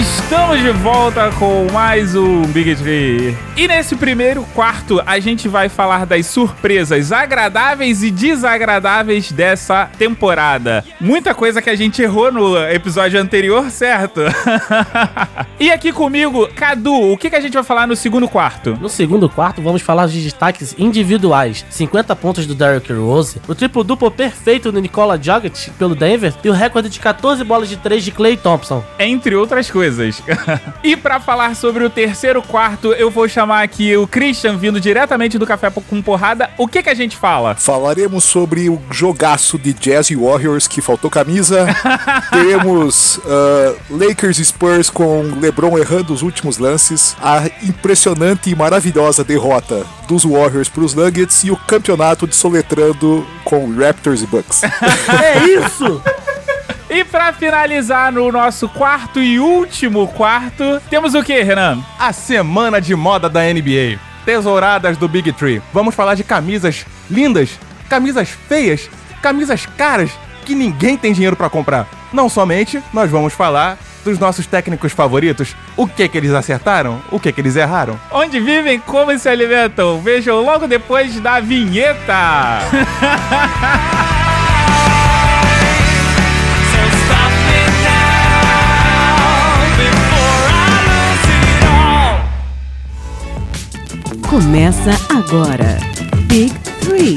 Estamos de volta com mais um Big Tree. E nesse primeiro quarto, a gente vai falar das surpresas agradáveis e desagradáveis dessa temporada. Muita coisa que a gente errou no episódio anterior, certo? e aqui comigo, Cadu, o que, que a gente vai falar no segundo quarto? No segundo quarto, vamos falar de destaques individuais: 50 pontos do Derrick Rose, o triplo-duplo perfeito do Nikola Jokic pelo Denver e o recorde de 14 bolas de 3 de Clay Thompson. Entre outras coisas. e para falar sobre o terceiro quarto, eu vou chamar aqui o Christian vindo diretamente do Café com Porrada. O que que a gente fala? Falaremos sobre o jogaço de Jazz e Warriors que faltou camisa. Teremos uh, Lakers e Spurs com LeBron errando os últimos lances. A impressionante e maravilhosa derrota dos Warriors para os Nuggets e o campeonato de soletrando com Raptors e Bucks. é isso! E para finalizar no nosso quarto e último quarto, temos o que, Renan? A semana de moda da NBA. Tesouradas do Big Tree. Vamos falar de camisas lindas, camisas feias, camisas caras que ninguém tem dinheiro para comprar. Não somente, nós vamos falar dos nossos técnicos favoritos, o que que eles acertaram, o que que eles erraram. Onde vivem, como se alimentam. Vejam logo depois da vinheta. Começa agora. Big Three.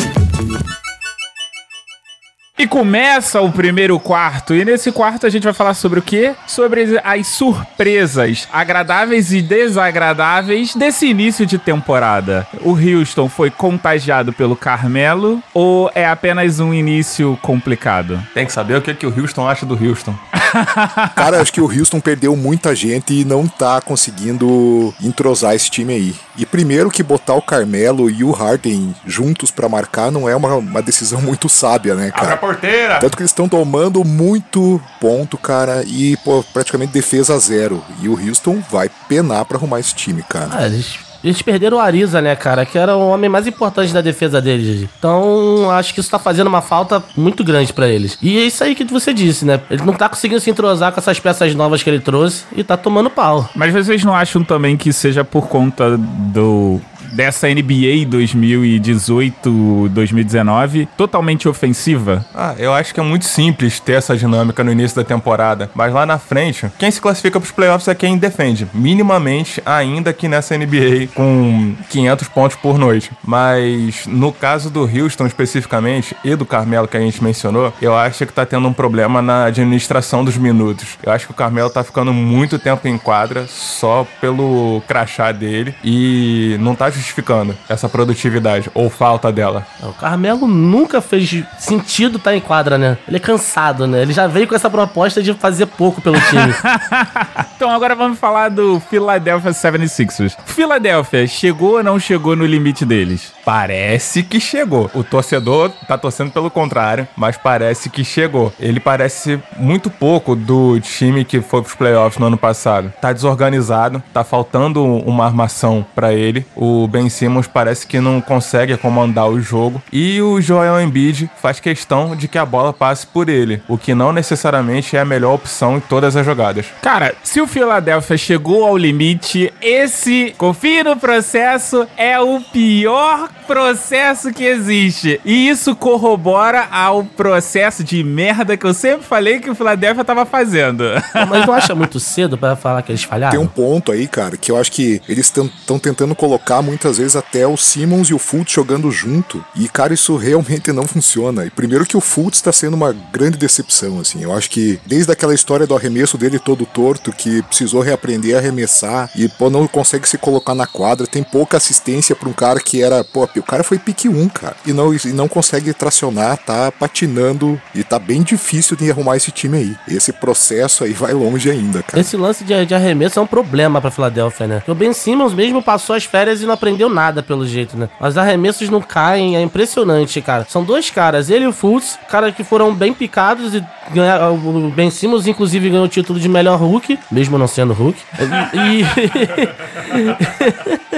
E começa o primeiro quarto. E nesse quarto a gente vai falar sobre o quê? Sobre as surpresas agradáveis e desagradáveis desse início de temporada. O Houston foi contagiado pelo Carmelo ou é apenas um início complicado? Tem que saber o que, que o Houston acha do Houston. Cara, acho que o Houston perdeu muita gente e não tá conseguindo entrosar esse time aí. E primeiro que botar o Carmelo e o Harden juntos para marcar não é uma, uma decisão muito sábia, né, cara? Abre a porteira! Tanto que eles estão tomando muito ponto, cara, e pô, praticamente defesa zero. E o Houston vai penar para arrumar esse time, cara. Ah, eles eles perderam o Ariza, né, cara? Que era o homem mais importante da defesa deles. Então, acho que isso tá fazendo uma falta muito grande para eles. E é isso aí que você disse, né? Ele não tá conseguindo se entrosar com essas peças novas que ele trouxe e tá tomando pau. Mas vocês não acham também que seja por conta do dessa NBA 2018-2019 totalmente ofensiva? Ah, eu acho que é muito simples ter essa dinâmica no início da temporada, mas lá na frente, quem se classifica para os playoffs é quem defende, minimamente, ainda que nessa NBA com 500 pontos por noite. Mas no caso do Houston especificamente e do Carmelo que a gente mencionou, eu acho que tá tendo um problema na administração dos minutos. Eu acho que o Carmelo tá ficando muito tempo em quadra só pelo crachá dele e não tá justificando essa produtividade ou falta dela. O Carmelo nunca fez sentido estar tá em quadra, né? Ele é cansado, né? Ele já veio com essa proposta de fazer pouco pelo time. então agora vamos falar do Philadelphia 76ers. Philadelphia chegou ou não chegou no limite deles? Parece que chegou. O torcedor tá torcendo pelo contrário, mas parece que chegou. Ele parece muito pouco do time que foi pros playoffs no ano passado. Tá desorganizado, tá faltando uma armação para ele. O Ben Simmons parece que não consegue comandar o jogo e o Joel Embiid faz questão de que a bola passe por ele, o que não necessariamente é a melhor opção em todas as jogadas. Cara, se o Philadelphia chegou ao limite, esse, confie no processo, é o pior processo que existe. E isso corrobora ao processo de merda que eu sempre falei que o Philadelphia tava fazendo. Mas não acha muito cedo para falar que eles falharam? Tem um ponto aí, cara, que eu acho que eles estão tentando colocar muitas vezes até o Simmons e o Fultz jogando junto. E, cara, isso realmente não funciona. E primeiro que o Fultz está sendo uma grande decepção, assim. Eu acho que desde aquela história do arremesso dele todo torto, que precisou reaprender a arremessar e, pô, não consegue se colocar na quadra, tem pouca assistência para um cara que era, pô, o cara foi pique 1, cara. E não, e não consegue tracionar, tá patinando e tá bem difícil de arrumar esse time aí. Esse processo aí vai longe ainda, cara. Esse lance de, de arremesso é um problema pra Filadélfia, né? O Ben Simmons mesmo passou as férias e não aprendeu nada pelo jeito, né? Os arremessos não caem, é impressionante, cara. São dois caras, ele e o Fultz, caras que foram bem picados e ganharam. O Ben Simmons, inclusive, ganhou o título de melhor Hulk, mesmo não sendo Hulk. E.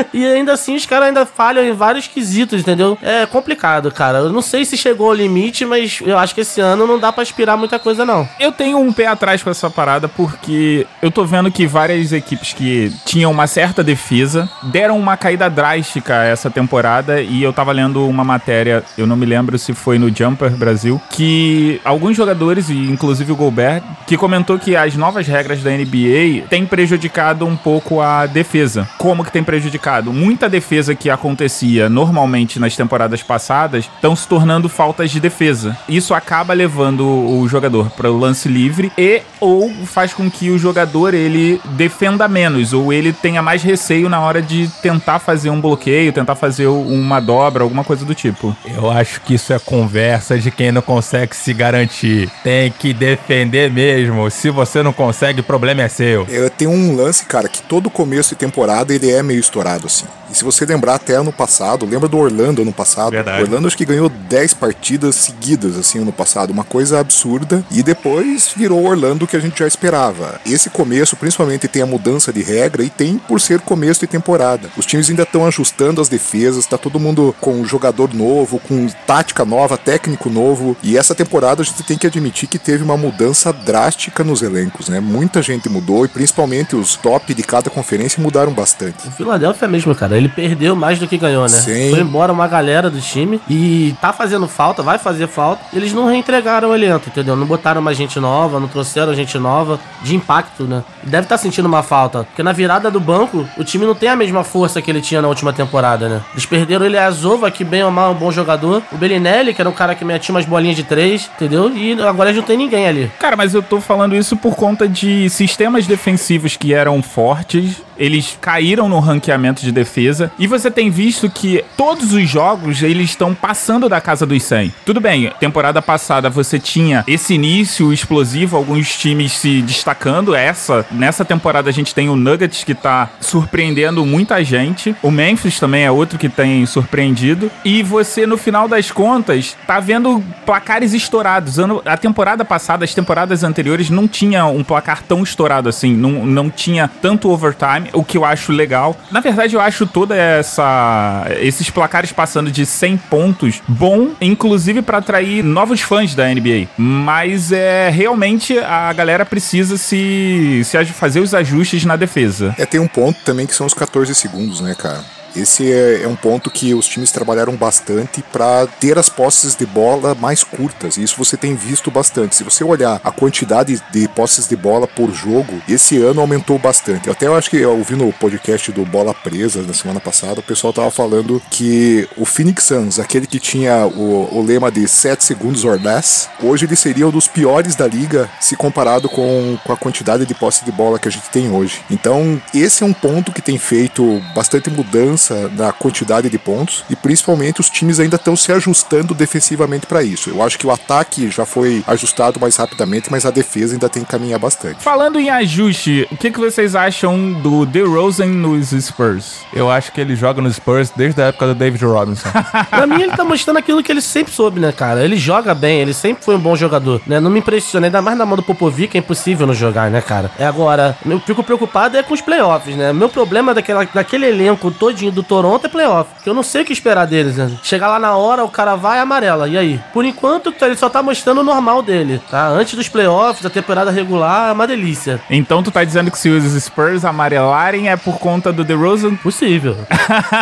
e ainda assim os caras ainda falham em vários quesitos, entendeu? É complicado, cara. Eu não sei se chegou ao limite, mas eu acho que esse ano não dá pra aspirar muita coisa, não. Eu tenho um pé atrás com essa parada porque eu tô vendo que várias equipes que tinham uma certa defesa deram uma caída drástica essa temporada e eu tava lendo uma matéria, eu não me lembro se foi no Jumper Brasil, que alguns jogadores, inclusive o Gobert, que comentou que as novas regras da NBA têm prejudicado um pouco a defesa. Como que tem prejudicado? Muita defesa que acontecia normalmente nas temporadas passadas estão se tornando faltas de defesa. Isso acaba levando o jogador para o lance livre e ou faz com que o jogador ele defenda menos ou ele tenha mais receio na hora de tentar fazer um bloqueio, tentar fazer uma dobra, alguma coisa do tipo. Eu acho que isso é conversa de quem não consegue se garantir. Tem que defender mesmo. Se você não consegue, o problema é seu. Eu tenho um lance, cara, que todo começo de temporada ele é meio estourado assim. E se você lembrar até ano passado, lembra do Orlando ano passado? Verdade. O Orlando acho que ganhou 10 partidas seguidas assim ano passado, uma coisa absurda. E depois virou o Orlando que a gente já esperava. Esse começo, principalmente, tem a mudança de regra e tem por ser começo de temporada. Os times ainda estão ajustando as defesas, tá todo mundo com um jogador novo, com tática nova, técnico novo. E essa temporada a gente tem que admitir que teve uma mudança drástica nos elencos, né? Muita gente mudou e principalmente os top de cada conferência mudaram bastante. O Philadelphia mesmo, cara, ele perdeu mais do que ganhou, né? Sim. Foi embora uma galera do time e tá fazendo falta, vai fazer falta. Eles não reentregaram o elenco, entendeu? Não botaram mais gente nova, não trouxeram gente nova de impacto, né? E deve estar sentindo uma falta, porque na virada do banco, o time não tem a mesma força que ele tinha na última temporada, né? Eles perderam ele a Zova, que bem ou mal é um bom jogador. O Bellinelli, que era um cara que metia umas bolinhas de três, entendeu? E agora eles não tem ninguém ali. Cara, mas eu tô falando isso por conta de sistemas defensivos que eram fortes. Eles caíram no ranqueamento de defesa. E você tem visto que todos os jogos eles estão passando da casa dos 100. Tudo bem, temporada passada você tinha esse início explosivo, alguns times se destacando. Essa, nessa temporada a gente tem o Nuggets que tá surpreendendo muita gente. O Memphis também é outro que tem surpreendido. E você, no final das contas, tá vendo placares estourados. A temporada passada, as temporadas anteriores, não tinha um placar tão estourado assim. Não, não tinha tanto overtime, o que eu acho legal. Na verdade, eu acho toda essa. esses placares passando de 100 pontos bom, inclusive para atrair novos fãs da NBA. Mas é realmente a galera precisa se, se fazer os ajustes na defesa. É, tem um ponto também que são os 14 segundos, né, cara? Esse é, é um ponto que os times trabalharam bastante para ter as posses de bola mais curtas. E isso você tem visto bastante. Se você olhar a quantidade de posses de bola por jogo, esse ano aumentou bastante. Eu até acho que eu ouvi no podcast do Bola Presa na semana passada, o pessoal tava falando que o Phoenix Suns, aquele que tinha o, o lema de 7 segundos or less, hoje ele seria um dos piores da liga se comparado com, com a quantidade de posse de bola que a gente tem hoje. Então, esse é um ponto que tem feito bastante mudança na quantidade de pontos e principalmente os times ainda estão se ajustando defensivamente para isso. Eu acho que o ataque já foi ajustado mais rapidamente, mas a defesa ainda tem que caminhar bastante. Falando em ajuste, o que, que vocês acham do DeRozan nos Spurs? Eu acho que ele joga no Spurs desde a época do David Robinson. Pra mim, ele tá mostrando aquilo que ele sempre soube, né, cara? Ele joga bem, ele sempre foi um bom jogador, né? Não me impressiona, ainda mais na mão do Popovic, é impossível não jogar, né, cara? É agora, eu fico preocupado é com os playoffs, né? Meu problema daquela, daquele elenco todinho do Toronto é playoff, que eu não sei o que esperar deles, né? Chegar lá na hora, o cara vai e amarela, e aí? Por enquanto, ele só tá mostrando o normal dele, tá? Antes dos playoffs, da temporada regular, é uma delícia. Então tu tá dizendo que se os Spurs amarelarem é por conta do DeRozan? Possível.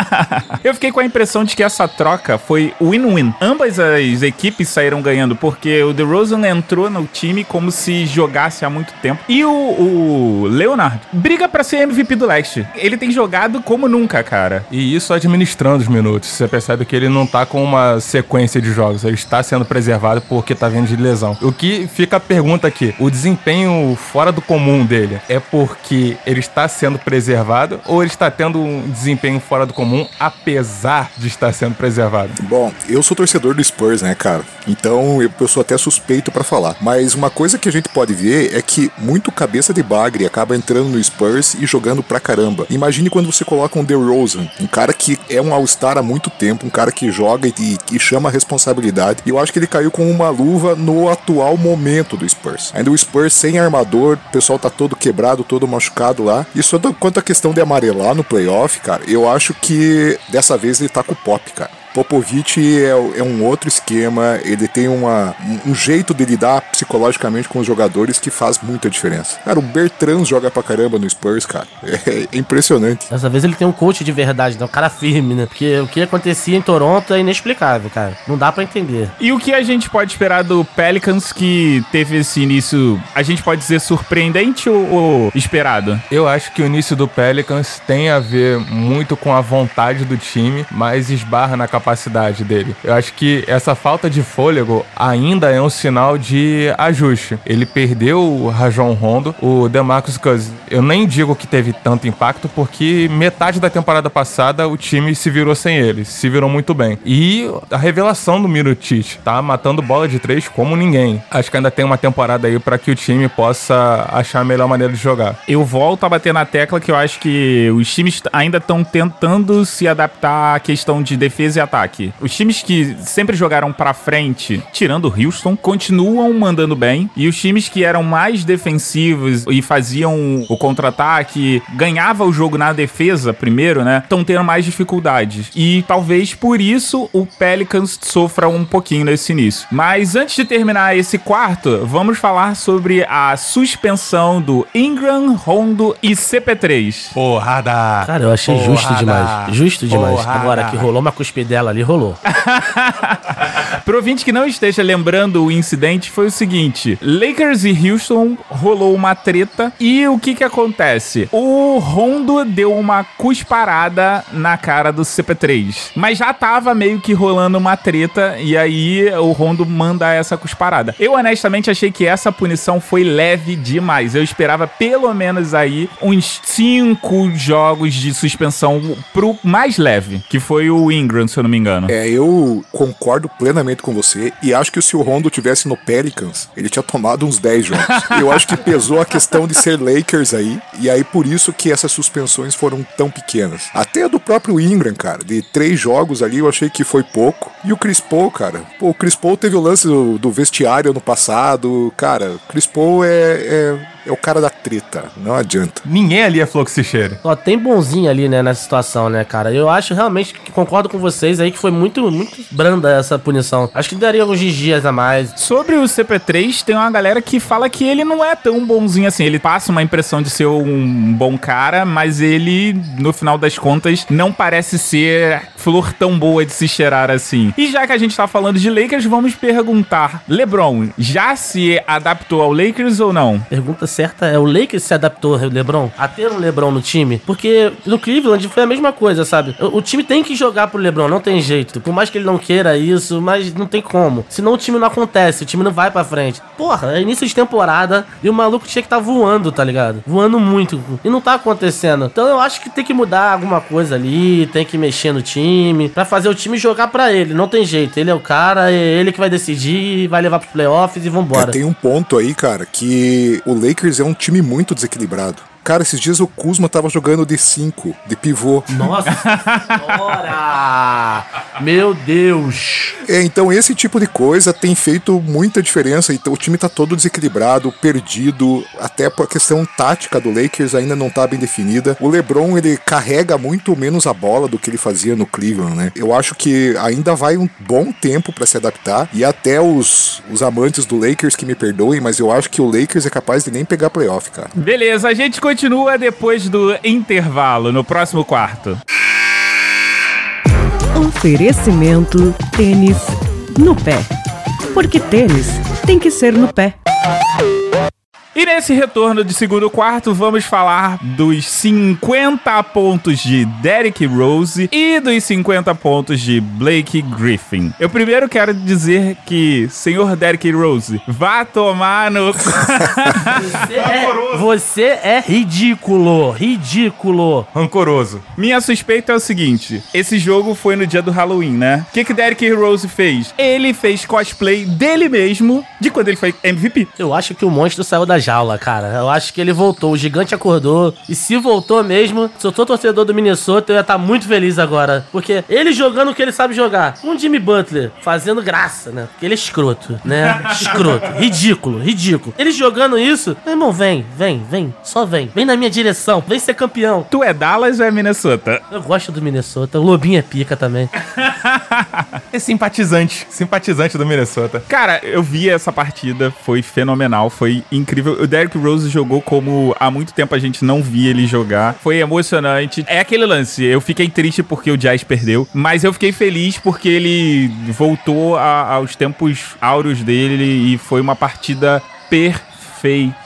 Eu fiquei com a impressão de que essa troca foi win-win. Ambas as equipes saíram ganhando, porque o DeRozan entrou no time como se jogasse há muito tempo. E o, o Leonard briga pra ser MVP do leste. Ele tem jogado como nunca, cara. E isso administrando os minutos. Você percebe que ele não tá com uma sequência de jogos. Ele está sendo preservado porque tá vindo de lesão. O que fica a pergunta aqui: o desempenho fora do comum dele é porque ele está sendo preservado ou ele está tendo um desempenho fora do comum apesar de estar sendo preservado? Bom, eu sou torcedor do Spurs, né, cara? Então eu, eu sou até suspeito pra falar. Mas uma coisa que a gente pode ver é que muito cabeça de bagre acaba entrando no Spurs e jogando pra caramba. Imagine quando você coloca um DeRozan Um cara que é um All-Star há muito tempo, um cara que joga e, e chama a responsabilidade. E eu acho que ele caiu com uma luva no atual momento do Spurs. Ainda o Spurs sem armador, o pessoal tá todo quebrado, todo machucado lá. E só quanto à questão de amarelar no playoff, cara, eu acho que dessa vez ele tá com o pop, cara. Popovich é, é, um outro esquema, ele tem uma, um, um, jeito de lidar psicologicamente com os jogadores que faz muita diferença. Cara, o Bertrand joga pra caramba no Spurs, cara. É, é impressionante. Dessa vez ele tem um coach de verdade, né? um cara firme, né? Porque o que acontecia em Toronto é inexplicável, cara. Não dá para entender. E o que a gente pode esperar do Pelicans que teve esse início, a gente pode dizer surpreendente ou, ou esperado? Eu acho que o início do Pelicans tem a ver muito com a vontade do time, mas esbarra na capacidade capacidade dele. Eu acho que essa falta de fôlego ainda é um sinal de ajuste. Ele perdeu o Rajon Rondo, o DeMarcus Cousins. Eu nem digo que teve tanto impacto porque metade da temporada passada o time se virou sem ele, se virou muito bem. E a revelação do Mirotic, tá matando bola de três como ninguém. Acho que ainda tem uma temporada aí para que o time possa achar a melhor maneira de jogar. Eu volto a bater na tecla que eu acho que os times ainda estão tentando se adaptar à questão de defesa e ataque ataque. Os times que sempre jogaram para frente, tirando o Houston, continuam mandando bem. E os times que eram mais defensivos e faziam o contra-ataque, ganhava o jogo na defesa primeiro, né? Estão tendo mais dificuldades. E talvez por isso o Pelicans sofra um pouquinho nesse início. Mas antes de terminar esse quarto, vamos falar sobre a suspensão do Ingram, Rondo e CP3. Porrada! Cara, eu achei Porrada. justo demais. Justo demais. Porrada. Agora que rolou uma cuspidela ali rolou. Pro ouvinte que não esteja lembrando o incidente, foi o seguinte: Lakers e Houston rolou uma treta e o que que acontece? O Rondo deu uma cusparada na cara do CP3, mas já tava meio que rolando uma treta e aí o Rondo manda essa cusparada. Eu honestamente achei que essa punição foi leve demais. Eu esperava pelo menos aí uns cinco jogos de suspensão pro mais leve, que foi o Ingram, se eu não me engano. É, eu concordo plenamente com você e acho que se o Rondo tivesse no Pelicans, ele tinha tomado uns 10 jogos. eu acho que pesou a questão de ser Lakers aí, e aí por isso que essas suspensões foram tão pequenas. Até do próprio Ingram, cara, de três jogos ali eu achei que foi pouco. E o Chris Paul, cara, pô, o Chris Paul teve o lance do, do vestiário no passado, cara, o Chris Paul é, é é o cara da treta. Não adianta. Ninguém ali é flor que se cheira. Só tem bonzinho ali, né, nessa situação, né, cara? Eu acho realmente que concordo com vocês aí que foi muito, muito branda essa punição. Acho que daria uns dias a mais. Sobre o CP3, tem uma galera que fala que ele não é tão bonzinho assim. Ele passa uma impressão de ser um bom cara, mas ele, no final das contas, não parece ser flor tão boa de se cheirar assim. E já que a gente tá falando de Lakers, vamos perguntar: LeBron já se adaptou ao Lakers ou não? Pergunta certa é: o Lakers se adaptou ao LeBron a ter um LeBron no time? Porque no Cleveland foi a mesma coisa, sabe? O, o time tem que jogar pro LeBron, não tem jeito. Por mais que ele não queira isso, mas não tem como. Senão o time não acontece, o time não vai pra frente. Porra, é início de temporada e o maluco tinha que estar tá voando, tá ligado? Voando muito. E não tá acontecendo. Então eu acho que tem que mudar alguma coisa ali, tem que mexer no time, para fazer o time jogar para ele. Não tem jeito. Ele é o cara, é ele que vai decidir, vai levar pro playoffs e vambora. É, tem um ponto aí, cara, que o Lakers é um time muito desequilibrado. Cara, esses dias o Kuzma tava jogando de 5, de pivô. Nossa senhora! Meu Deus! É, então esse tipo de coisa tem feito muita diferença. Então o time tá todo desequilibrado, perdido. Até a questão tática do Lakers ainda não tá bem definida. O LeBron, ele carrega muito menos a bola do que ele fazia no Cleveland, né? Eu acho que ainda vai um bom tempo para se adaptar. E até os, os amantes do Lakers que me perdoem, mas eu acho que o Lakers é capaz de nem pegar playoff, cara. Beleza, a gente continua continua depois do intervalo, no próximo quarto. Oferecimento tênis no pé. Porque tênis tem que ser no pé. E nesse retorno de segundo quarto, vamos falar dos 50 pontos de Derrick Rose e dos 50 pontos de Blake Griffin. Eu primeiro quero dizer que, senhor Derrick Rose, vá tomar no. Você é, Você é ridículo, ridículo. Rancoroso. Minha suspeita é o seguinte: esse jogo foi no dia do Halloween, né? O que, que Derrick Rose fez? Ele fez cosplay dele mesmo de quando ele foi MVP. Eu acho que o monstro saiu da jaula, cara. Eu acho que ele voltou. O gigante acordou. E se voltou mesmo, se eu tô torcedor do Minnesota, eu ia estar muito feliz agora. Porque ele jogando o que ele sabe jogar. Um Jimmy Butler fazendo graça, né? Porque ele é escroto, né? Escroto. ridículo, ridículo. Ele jogando isso, meu irmão, vem, vem, vem. Só vem. Vem na minha direção. Vem ser campeão. Tu é Dallas ou é Minnesota? Eu gosto do Minnesota. O Lobinho é pica também. É simpatizante. Simpatizante do Minnesota. Cara, eu vi essa partida, foi fenomenal, foi incrível. O Derrick Rose jogou como há muito tempo a gente não via ele jogar. Foi emocionante. É aquele lance, eu fiquei triste porque o Jazz perdeu, mas eu fiquei feliz porque ele voltou a- aos tempos áureos dele e foi uma partida perfeita.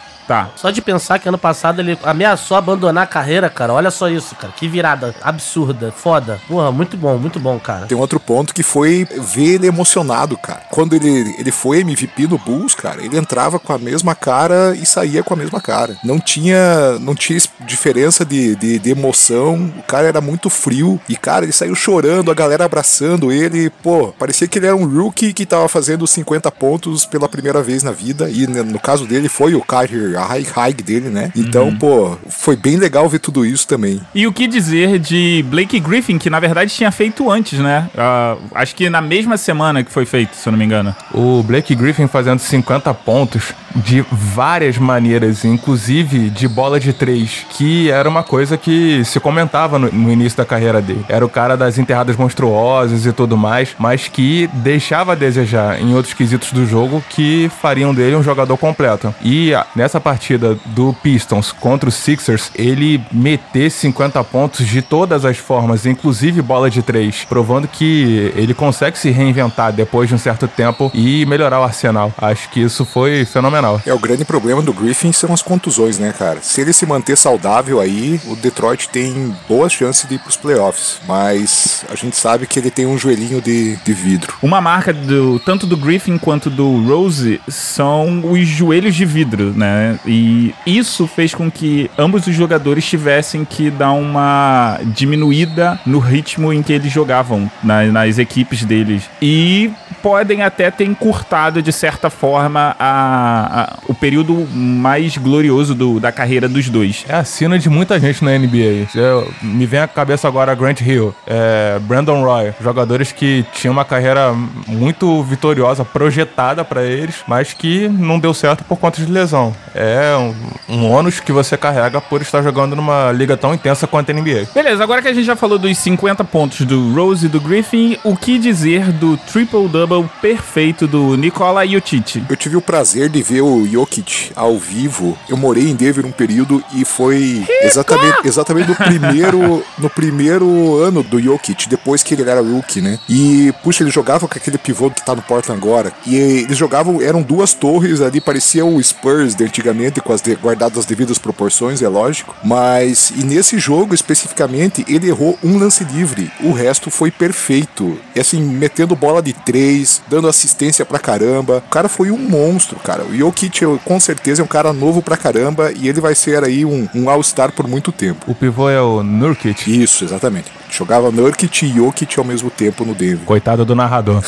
Só de pensar que ano passado ele ameaçou abandonar a carreira, cara. Olha só isso, cara. Que virada absurda, foda. Porra, muito bom, muito bom, cara. Tem outro ponto que foi ver ele emocionado, cara. Quando ele, ele foi MVP no Bulls, cara, ele entrava com a mesma cara e saía com a mesma cara. Não tinha, não tinha diferença de, de, de emoção. O cara era muito frio. E, cara, ele saiu chorando, a galera abraçando ele. Pô, parecia que ele era um rookie que tava fazendo 50 pontos pela primeira vez na vida. E né, no caso dele foi o Kyrie, a high high dele, né? Então, pô, foi bem legal ver tudo isso também. E o que dizer de Blake Griffin, que na verdade tinha feito antes, né? Ah, acho que na mesma semana que foi feito, se eu não me engano. O Blake Griffin fazendo 50 pontos de várias maneiras, inclusive de bola de três, que era uma coisa que se comentava no, no início da carreira dele. Era o cara das enterradas monstruosas e tudo mais, mas que deixava a desejar em outros quesitos do jogo que fariam dele um jogador completo. E ah, nessa partida do Pistons contra os Sixers, ele meter 50 pontos de todas as formas, inclusive bola de três, provando que ele consegue se reinventar depois de um certo tempo e melhorar o arsenal. Acho que isso foi fenomenal. É, o grande problema do Griffin são as contusões, né, cara? Se ele se manter saudável aí, o Detroit tem boas chances de ir pros playoffs. Mas a gente sabe que ele tem um joelhinho de, de vidro. Uma marca do tanto do Griffin quanto do Rose são os joelhos de vidro, né? E isso fez com que ambos os jogadores tivessem que dar uma diminuída no ritmo em que eles jogavam na- nas equipes deles. E podem até ter encurtado, de certa forma, a- a- o período mais glorioso do- da carreira dos dois. É a sina de muita gente na NBA. Eu- me vem à cabeça agora Grant Hill, é, Brandon Roy, jogadores que tinham uma carreira muito vitoriosa, projetada pra eles, mas que não deu certo por conta de lesão. É um, um ônus que você carrega por estar jogando numa liga tão intensa quanto a NBA. Beleza, agora que a gente já falou dos 50 pontos do Rose e do Griffin, o que dizer do triple-double perfeito do Nikola Jokic? Eu tive o prazer de ver o Jokic ao vivo. Eu morei em Denver um período e foi exatamente, exatamente no primeiro no primeiro ano do Jokic, depois que ele era rookie, né? E puxa, ele jogava com aquele pivô que tá no Portland agora. E eles jogavam, eram duas torres ali, parecia o Spurs de antigamente, com as de, guardadas as devidas proporções, é lógico. Mas e nesse jogo especificamente, ele errou um lance livre. O resto foi perfeito. E assim, metendo bola de três, dando assistência pra caramba. O cara foi um monstro, cara. O Jokic com certeza é um cara novo pra caramba e ele vai ser aí um, um All-Star por muito tempo. O pivô é o Nurkic. Isso, exatamente. Jogava Nurkic e Jokic ao mesmo tempo no Denver. Coitado do narrador.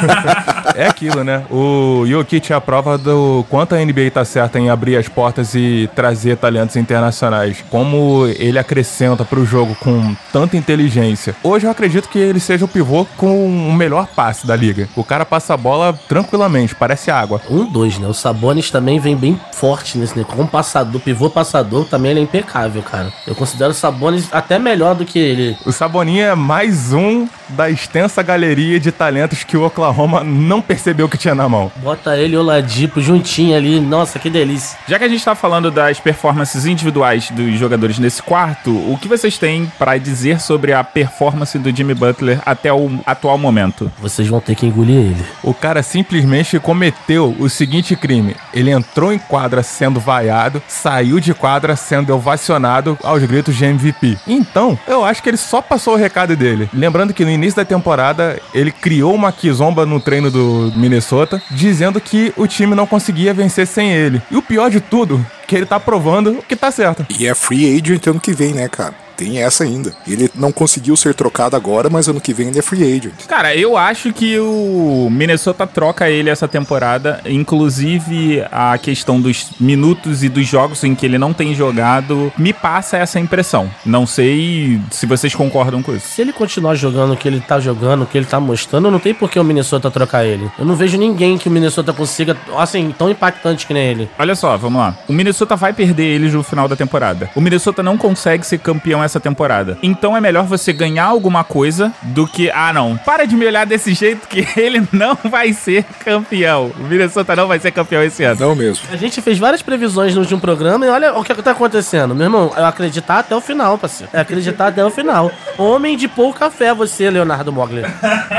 é aquilo, né? O Jokic é a prova do quanto a NBA tá certa em abrir as portas e trazer talentos internacionais. Como ele acrescenta pro jogo com tanta inteligência. Hoje eu acredito que ele seja o pivô com o melhor passe da liga. O cara passa a bola tranquilamente, parece água. Um, dois, né? O Sabonis também vem bem forte nesse, né? Como passador, pivô passador, também ele é impecável, cara. Eu considero o Sabonis até melhor do que ele. O Saboninha é mais um da extensa galeria de talentos que o Oklahoma não percebeu que tinha na mão. Bota ele e o Ladipo juntinho ali. Nossa, que delícia. Já que a gente tá falando das performances individuais dos jogadores nesse quarto, o que vocês têm pra dizer sobre a performance do Jimmy Butler até o atual momento? Vocês vão ter que engolir ele. O cara simplesmente cometeu o seguinte crime: ele entrou em quadra sendo vaiado, saiu de quadra sendo ovacionado aos gritos de MVP. Então, eu acho que ele só passou o recado dele. Lembrando que no início da temporada, ele criou uma quizomba no treino do Minnesota, dizendo que o time não conseguia vencer sem ele. E o pior de tudo, que ele tá provando que tá certo. E é free agent ano que vem, né, cara? Tem essa ainda. Ele não conseguiu ser trocado agora, mas ano que vem ele é free agent. Cara, eu acho que o Minnesota troca ele essa temporada. Inclusive, a questão dos minutos e dos jogos em que ele não tem jogado me passa essa impressão. Não sei se vocês concordam com isso. Se ele continuar jogando o que ele tá jogando, o que ele tá mostrando, não tem por que o Minnesota trocar ele. Eu não vejo ninguém que o Minnesota consiga, assim, tão impactante que nem ele. Olha só, vamos lá. O Minnesota vai perder ele no final da temporada. O Minnesota não consegue ser campeão essa temporada. Então é melhor você ganhar alguma coisa do que, ah, não, para de me olhar desse jeito que ele não vai ser campeão. O Minnesota não vai ser campeão esse ano. Não mesmo. A gente fez várias previsões no último programa e olha o que tá acontecendo. Meu irmão, é acreditar até o final, parceiro. É acreditar até o final. Homem de pouca fé você, Leonardo Mogli.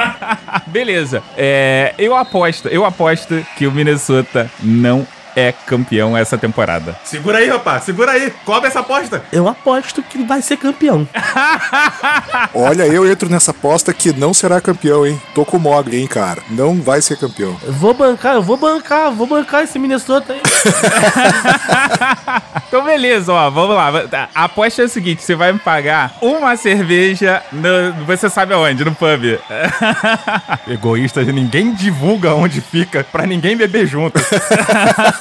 Beleza. É, eu aposto, eu aposto que o Minnesota não é campeão essa temporada. Segura aí, rapaz, segura aí. Cobre essa aposta. Eu aposto que vai ser campeão. Olha, eu entro nessa aposta que não será campeão, hein? Tô com o Mogli, hein, cara? Não vai ser campeão. Eu vou bancar, eu vou bancar, vou bancar esse Minnesota aí. Então, beleza, ó, vamos lá. A aposta é o seguinte: você vai me pagar uma cerveja no. Você sabe aonde? No pub. Egoísta, ninguém divulga onde fica pra ninguém beber junto.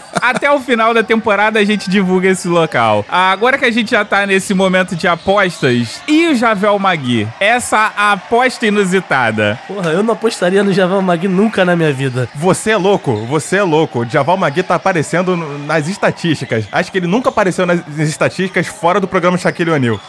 Até o final da temporada a gente divulga esse local. Agora que a gente já tá nesse momento de apostas, e o Javel Magui? Essa aposta inusitada. Porra, eu não apostaria no Javal Magui nunca na minha vida. Você é louco, você é louco. O Javal Magui tá aparecendo nas estatísticas. Acho que ele nunca apareceu nas nas estatísticas fora do programa Shaquille O'Neal.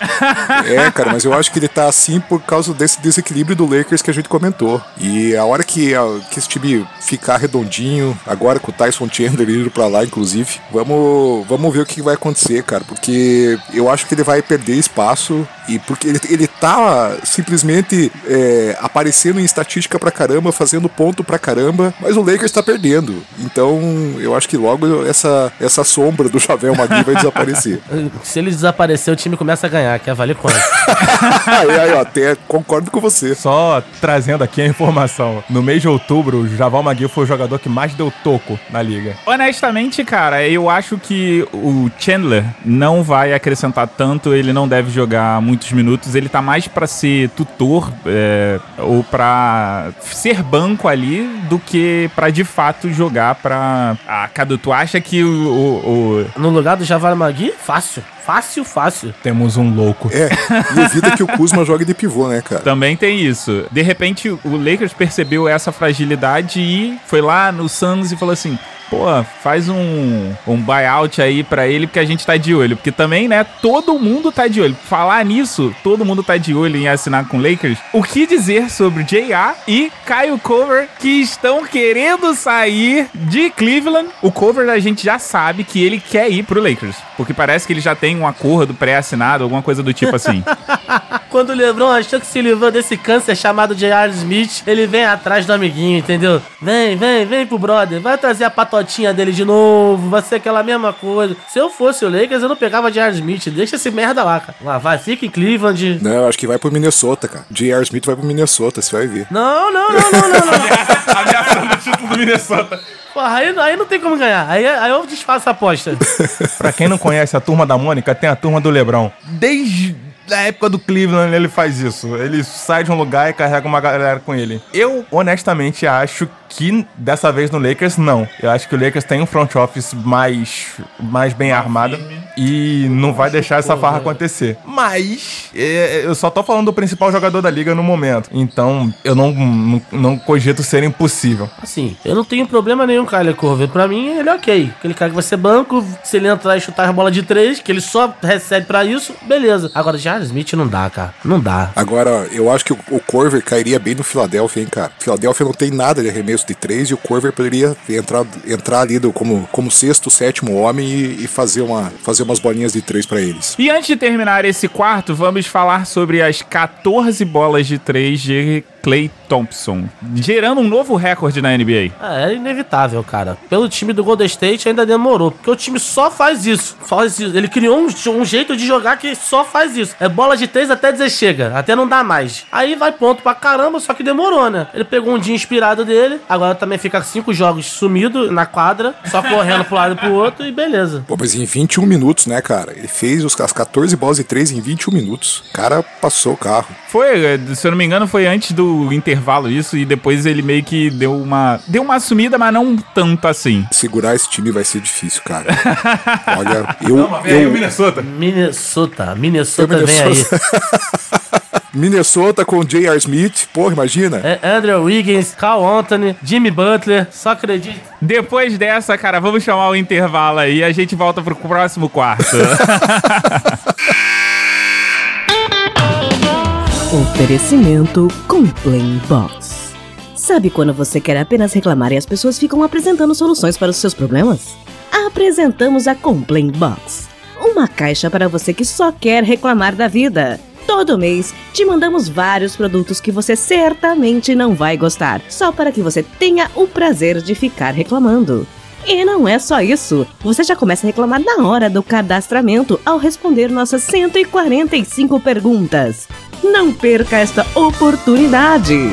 É, cara, mas eu acho que ele tá assim por causa desse desequilíbrio do Lakers que a gente comentou. E a hora que, a- que esse time ficar redondinho, agora com o Tyson Chandler indo pra lá, inclusive, vamos, vamos ver o que vai acontecer, cara. Porque eu acho que ele vai perder espaço e porque ele, ele tá simplesmente é, aparecendo em estatística pra caramba, fazendo ponto pra caramba, mas o Lakers tá perdendo. Então eu acho que logo essa, essa sombra do Javel Magui vai desaparecer. Se ele desaparecer, o time começa a ganhar, quer valer quanto? aí, aí, ó, até concordo com você. Só trazendo aqui a informação. No mês de outubro, o Javal Magui foi o jogador que mais deu toco na liga. Honestamente, cara, eu acho que o Chandler não vai acrescentar tanto, ele não deve jogar muitos minutos, ele tá mais pra ser tutor é, ou pra ser banco ali do que pra de fato jogar pra. Ah, Cadu, tu acha que o. o- o- No lugar do Javal Magui, fácil. Fácil, fácil. Temos um louco. É, e evita que o Kuzma jogue de pivô, né, cara? Também tem isso. De repente, o Lakers percebeu essa fragilidade e foi lá no Suns e falou assim: pô, faz um, um buyout aí pra ele, porque a gente tá de olho. Porque também, né, todo mundo tá de olho. Falar nisso, todo mundo tá de olho em assinar com o Lakers. O que dizer sobre J.A. e Kyle Cover, que estão querendo sair de Cleveland? O Cover a gente já sabe que ele quer ir pro Lakers. Porque parece que ele já tem um acordo pré-assinado, alguma coisa do tipo assim. Quando o LeBron achou que se livrou desse câncer chamado J.R. Smith, ele vem atrás do amiguinho, entendeu? Vem, vem, vem pro brother. Vai trazer a patotinha dele de novo. Vai ser aquela mesma coisa. Se eu fosse o Lakers, eu não pegava J.R. Smith. Deixa esse merda lá, cara. Lá, vai, fica em Cleveland. Não, eu acho que vai pro Minnesota, cara. J.R. Smith vai pro Minnesota, você vai ver. Não, não, não, não, não, não. Ameaçando o título do Minnesota. Porra, aí, aí não tem como ganhar. Aí, aí eu desfaço a aposta. Pra quem não conhece a turma da Mônica, tem a turma do Lebron. Desde a época do Cleveland ele faz isso. Ele sai de um lugar e carrega uma galera com ele. Eu, honestamente, acho que dessa vez no Lakers, não. Eu acho que o Lakers tem um front office mais, mais bem armado e não vai deixar essa farra acontecer. Mas é, eu só tô falando do principal jogador da liga no momento. Então eu não, não, não cogito ser impossível. Assim, eu não tenho problema nenhum com o Corver. Pra mim, ele é ok. Aquele cara que vai ser banco, se ele entrar e chutar as bolas de três, que ele só recebe pra isso, beleza. Agora, J.R. Smith não dá, cara. Não dá. Agora, eu acho que o, o Corver cairia bem no Philadelphia, hein, cara. Philadelphia não tem nada de arremesso de três e o Corver poderia entrar, entrar ali do- como, como sexto, sétimo homem e, e fazer, uma, fazer umas bolinhas de três pra eles. E antes de terminar esse quarto, vamos falar sobre as 14 bolas de 3 de Clay Thompson, gerando um novo recorde na NBA. É, é inevitável, cara. Pelo time do Golden State ainda demorou, porque o time só faz isso. Faz isso. Ele criou um, um jeito de jogar que só faz isso. É bola de três até dizer chega, até não dá mais. Aí vai ponto pra caramba, só que demorou, né? Ele pegou um dia inspirado dele, agora também fica cinco jogos sumido na quadra, só correndo pro lado e pro outro e beleza. Pô, mas em 21 minutos, né, cara? Ele fez os, as 14 bolas de 3 em 21 minutos. O cara passou o carro. Foi, eh, se eu não me engano, foi antes do intervalo isso, e depois ele meio que deu uma. Deu uma sumida, mas não tanto assim. Segurar esse time vai ser difícil, cara. Olha, eu. Calma, vem aí o eu Minnesota. Minnesota, Minnesota, Eu, vem aí. Minnesota com J.R. Smith, porra, imagina. É Andrew Wiggins, Carl Anthony, Jimmy Butler, só acredito. Depois dessa, cara, vamos chamar o intervalo aí e a gente volta pro próximo quarto. Oferecimento Complain Box. Sabe quando você quer apenas reclamar e as pessoas ficam apresentando soluções para os seus problemas? Apresentamos a Complain Box. Uma caixa para você que só quer reclamar da vida. Todo mês te mandamos vários produtos que você certamente não vai gostar, só para que você tenha o prazer de ficar reclamando. E não é só isso. Você já começa a reclamar na hora do cadastramento ao responder nossas 145 perguntas. Não perca esta oportunidade!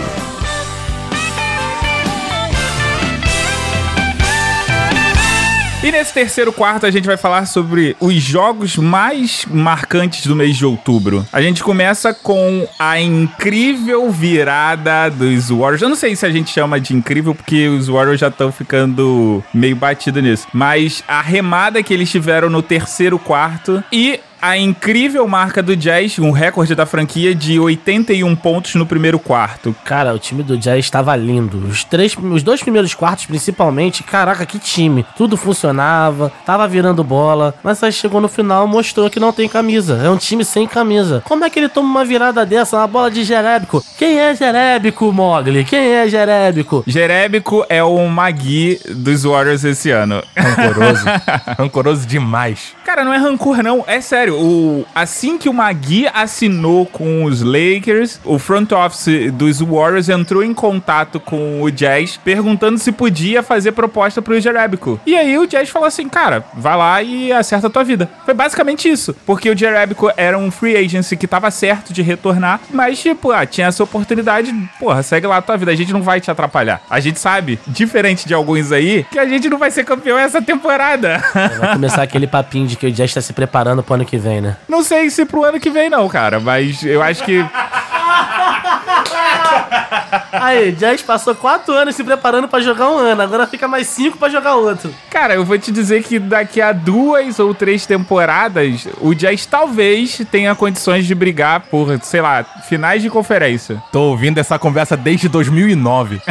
E nesse terceiro quarto a gente vai falar sobre os jogos mais marcantes do mês de outubro. A gente começa com a incrível virada dos Warriors. Eu não sei se a gente chama de incrível porque os Warriors já estão ficando meio batido nisso, mas a remada que eles tiveram no terceiro quarto e a incrível marca do Jazz, um recorde da franquia de 81 pontos no primeiro quarto. Cara, o time do Jazz estava lindo. Os três, os dois primeiros quartos, principalmente, caraca, que time. Tudo funcionava, tava virando bola, mas aí chegou no final mostrou que não tem camisa. É um time sem camisa. Como é que ele toma uma virada dessa, uma bola de Jerébico? Quem é Jerébico, Mogli? Quem é Jerébico? Jerébico é o Magui dos Warriors esse ano. Rancoroso. Rancoroso demais. Cara, não é rancor, não. É sério. O, assim que o Magui assinou com os Lakers, o front office dos Warriors entrou em contato com o Jazz, perguntando se podia fazer proposta pro Jerebico. E aí o Jazz falou assim, cara, vai lá e acerta a tua vida. Foi basicamente isso. Porque o Jerebico era um free agency que tava certo de retornar, mas, tipo, ah, tinha essa oportunidade, porra, segue lá a tua vida. A gente não vai te atrapalhar. A gente sabe, diferente de alguns aí, que a gente não vai ser campeão essa temporada. Vai começar aquele papinho de que o Jazz tá se preparando pro ano que vem, né? Não sei se pro ano que vem, não, cara. Mas eu acho que. Aí, Jazz passou quatro anos se preparando pra jogar um ano, agora fica mais cinco pra jogar outro. Cara, eu vou te dizer que daqui a duas ou três temporadas, o Jazz talvez tenha condições de brigar por, sei lá, finais de conferência. Tô ouvindo essa conversa desde 2009.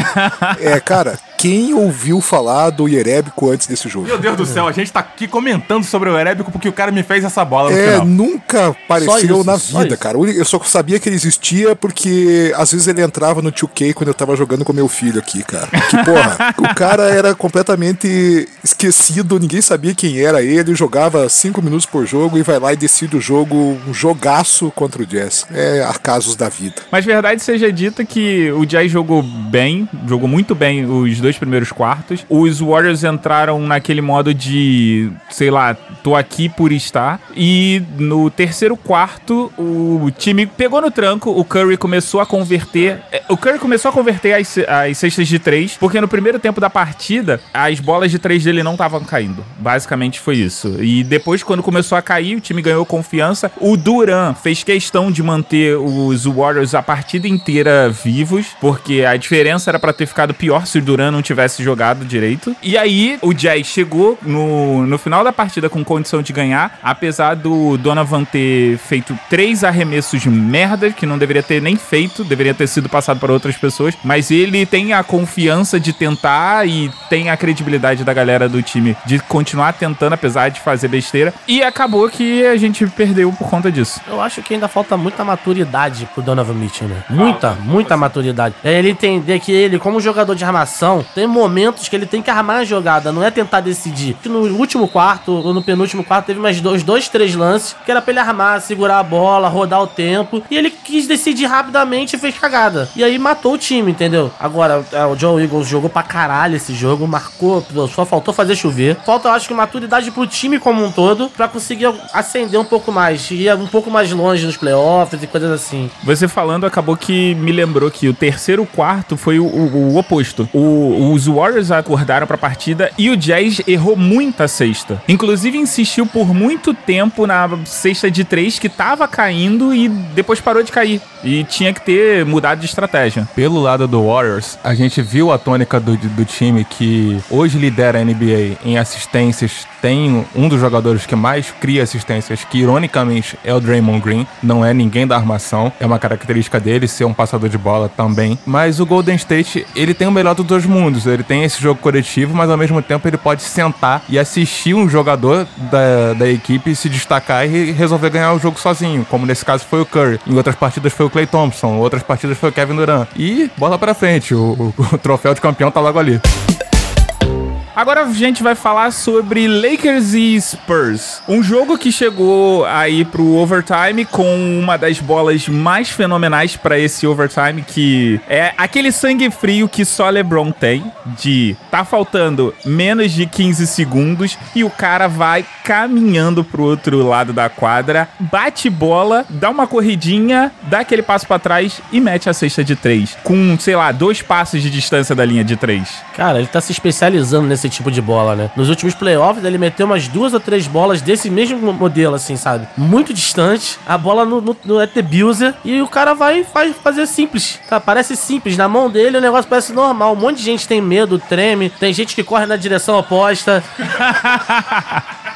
É, cara, quem ouviu falar do Ierébico antes desse jogo? Meu Deus do céu, a gente tá aqui comentando sobre o Erébico porque o cara me fez essa bola no É, final. nunca apareceu isso, na vida, cara. Eu só sabia que ele existia porque às vezes ele entrava no 2K quando eu tava jogando com meu filho aqui, cara. Que porra, o cara era completamente esquecido, ninguém sabia quem era ele, jogava cinco minutos por jogo e vai lá e decide o jogo, um jogaço contra o Jazz. É acasos da vida. Mas verdade seja dita que o Jazz jogou bem, jogou muito bem os dois primeiros quartos. Os Warriors entraram naquele modo de, sei lá, tô aqui por estar. E no terceiro quarto, o time pegou no tranco, o Curry começou a converter. é, O Curry começou a converter as, as cestas de três, porque no primeiro tempo da partida, as bolas de três dele não estavam caindo. Basicamente foi isso. E depois, quando começou a cair, o time ganhou confiança. O Duran fez questão de manter os Warriors a partida inteira vivos, porque a diferença era pra ter ficado pior se o Duran não tivesse jogado direito. E aí, o Jazz chegou no, no final da partida com condição de ganhar, apesar do Donovan ter feito três arremessos de merda, que não deveria ter nem feito, deveria ter sido passado para outras pessoas, mas ele tem a confiança de tentar e tem a credibilidade da galera do time de continuar tentando, apesar de fazer besteira. E acabou que a gente perdeu por conta disso. Eu acho que ainda falta muita maturidade pro Donovan Mitchell, né? Muita, muita maturidade. É ele entender que ele, como jogador de armação, Tem momentos que ele tem que armar a jogada, não é tentar decidir. No último quarto, ou no penúltimo quarto, teve mais dois, dois, três lances, que era pra ele armar, segurar a bola, rodar o tempo. E ele quis decidir rapidamente e fez cagada. E aí matou o time, entendeu? Agora, é, o John Eagles jogou pra caralho esse jogo, marcou, só faltou fazer chover. Falta, eu acho que, maturidade pro time como um todo, pra conseguir acender um pouco mais, ir um pouco mais longe nos playoffs e coisas assim. Você falando acabou que me lembrou que o terceiro quarto foi o, o, o oposto. O, os Warriors acordaram pra partida e o Jazz errou muita cesta. Inclusive insistiu por muito tempo na cesta de três que tava caindo e depois parou de cair. E tinha que ter mudado de estratégia. Pelo lado do Warriors, a gente viu a tônica do, do time que hoje lidera a NBA em assistências. Tem um dos jogadores que mais cria assistências, que ironicamente é o Draymond Green. Não é ninguém da armação, é uma característica dele ser um passador de bola também. Mas o Golden State, ele tem o melhor dos dois mundos. Ele tem esse jogo coletivo, mas ao mesmo tempo ele pode sentar e assistir um jogador da, da equipe se destacar e resolver ganhar o jogo sozinho, como nesse caso foi o Curry. Em outras partidas foi o Clay Thompson, outras partidas foi o Kevin Durant. E bola pra frente, o, o, o troféu de campeão tá logo ali. Agora a gente vai falar sobre Lakers e Spurs. Um jogo que chegou aí pro overtime com uma das bolas mais fenomenais para esse overtime, que é aquele sangue frio que só LeBron tem, de tá faltando menos de 15 segundos e o cara vai caminhando pro outro lado da quadra, bate bola, dá uma corridinha, dá aquele passo para trás e mete a cesta de três. Com, sei lá, dois passos de distância da linha de três. Cara, ele tá se especializando nesse tipo de bola, né? Nos últimos playoffs, ele meteu umas duas ou três bolas desse mesmo modelo, assim, sabe? Muito distante, a bola no, no, no ET Builder, e o cara vai faz, fazer simples. Tá? Parece simples. Na mão dele o negócio parece normal. Um monte de gente tem medo, treme, tem gente que corre na direção oposta.